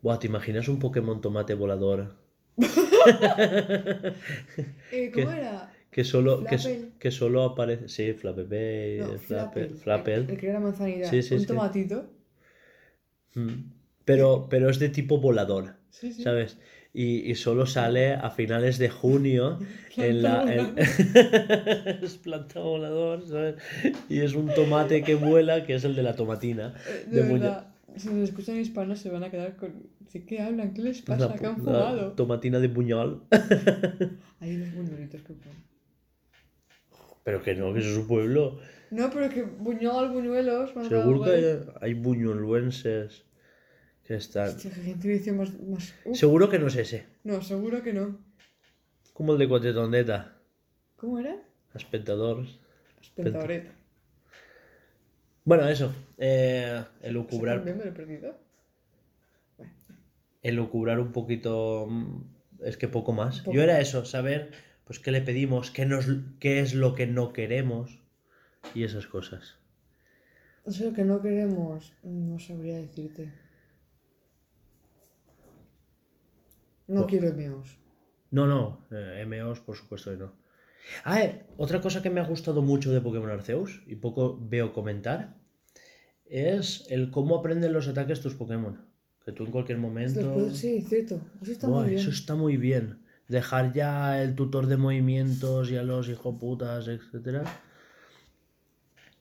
Buah, ¿te imaginas un Pokémon tomate volador? Eh, ¿Cómo era? Que solo, que, solo aparece. Sí, Flapple, No, Flapple, Flapple. El, el que era manzanita. Sí, sí, un sí. tomatito. Mm. Pero, pero es de tipo volador, Sí, sí. ¿sabes? Y, y solo sale a finales de junio [LAUGHS] en la... en- [LAUGHS] es planta volador, ¿sabes? Y es un tomate que vuela, que es el de la tomatina. Eh, de de si nos escuchan hispanos se van a quedar con... ¿De qué hablan? ¿Qué les pasa? ¿Qué han fumado? tomatina de puñal. [LAUGHS] Hay unos buñuelitos que ponen. Pero que no, que eso es su pueblo. No, pero que buñol, buñuelos... Seguro que hay, hay buñueluenses que están... Hostia, más... más... Seguro que no es ese. No, seguro que no. Como el de Cuatretondeta. ¿Cómo era? Espectadores. Espentaoreta. Bueno, eso. Eh, ¿Se elucubrar, me lo he perdido? elucubrar un poquito. mm, Es que poco más. Poco Yo era eso, saber pues qué le pedimos, qué, nos, qué es lo que no queremos y esas cosas. Lo que no queremos, no sabría decirte. No quiero míos. No, no, eh, MOs por supuesto que no. Ah, otra cosa que me ha gustado mucho de Pokémon Arceus y poco veo comentar es el cómo aprenden los ataques tus Pokémon. Que tú en cualquier momento... Después, sí, cierto. Eso está Buah, muy bien. Eso está muy bien. Dejar ya el tutor de movimientos y a los hijoputas, etcétera.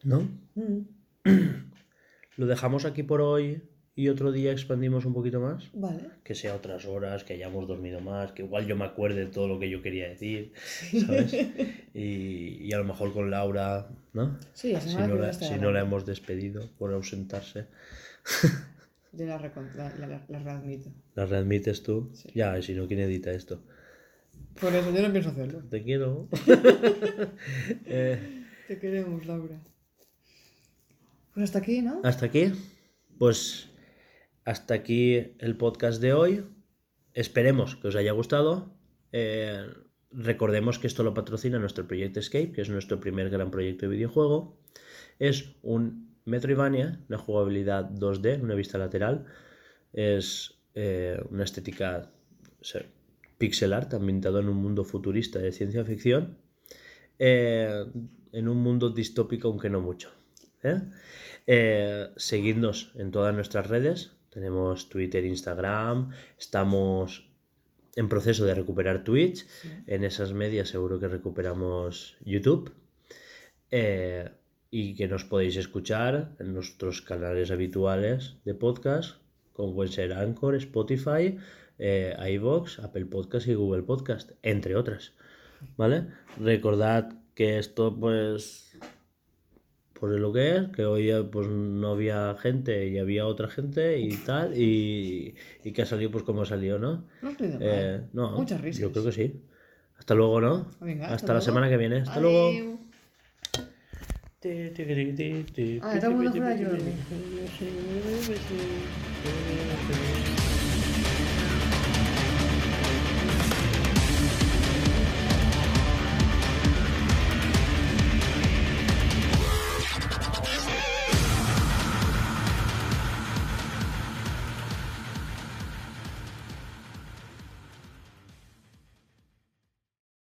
¿No? Mm, [CLEARS THROAT] Lo dejamos aquí por hoy y otro día expandimos un poquito más. Vale. Que sea otras horas, que hayamos dormido más, que igual yo me acuerde de todo lo que yo quería decir, ¿sabes? y, y a lo mejor con Laura, ¿no? Sí, Si no, la, si no la hemos despedido por ausentarse. [LAUGHS] Yo la, la, la, la- la readmito. ¿La readmites tú? Sí. Ya, y si no, ¿quién edita esto? Por eso yo no pienso hacerlo. Te quiero. [LAUGHS] [LAUGHS] Eh, Te queremos, Laura. Pues hasta aquí, ¿no? hasta aquí. Pues hasta aquí el podcast de hoy. Esperemos que os haya gustado. Eh, recordemos que esto lo patrocina nuestro proyecto Escape, que es nuestro primer gran proyecto de videojuego. Es un Metroidvania, una jugabilidad 2D, una vista lateral. Es eh, una estética pixel art ambientado en un mundo futurista de ciencia ficción. eh, en un mundo distópico, aunque no mucho. Eh, seguidnos en todas nuestras redes. Tenemos Twitter, Instagram. Estamos en proceso de recuperar Twitch. En esas medias seguro que recuperamos YouTube. Eh, y que nos podéis escuchar en nuestros canales habituales de podcast, como pueden ser Anchor, Spotify, eh, iVoox, Apple Podcast y Google Podcast, entre otras. ¿Vale? Recordad que esto, pues, pues es lo que es, que hoy eh, pues no había gente y había otra gente y tal, y, y que ha salido pues como salió, ¿no? No Eh, no, Muchas risas. yo creo que sí. Hasta luego, ¿no? Venga, hasta hasta la semana que viene. Hasta luego. Ah,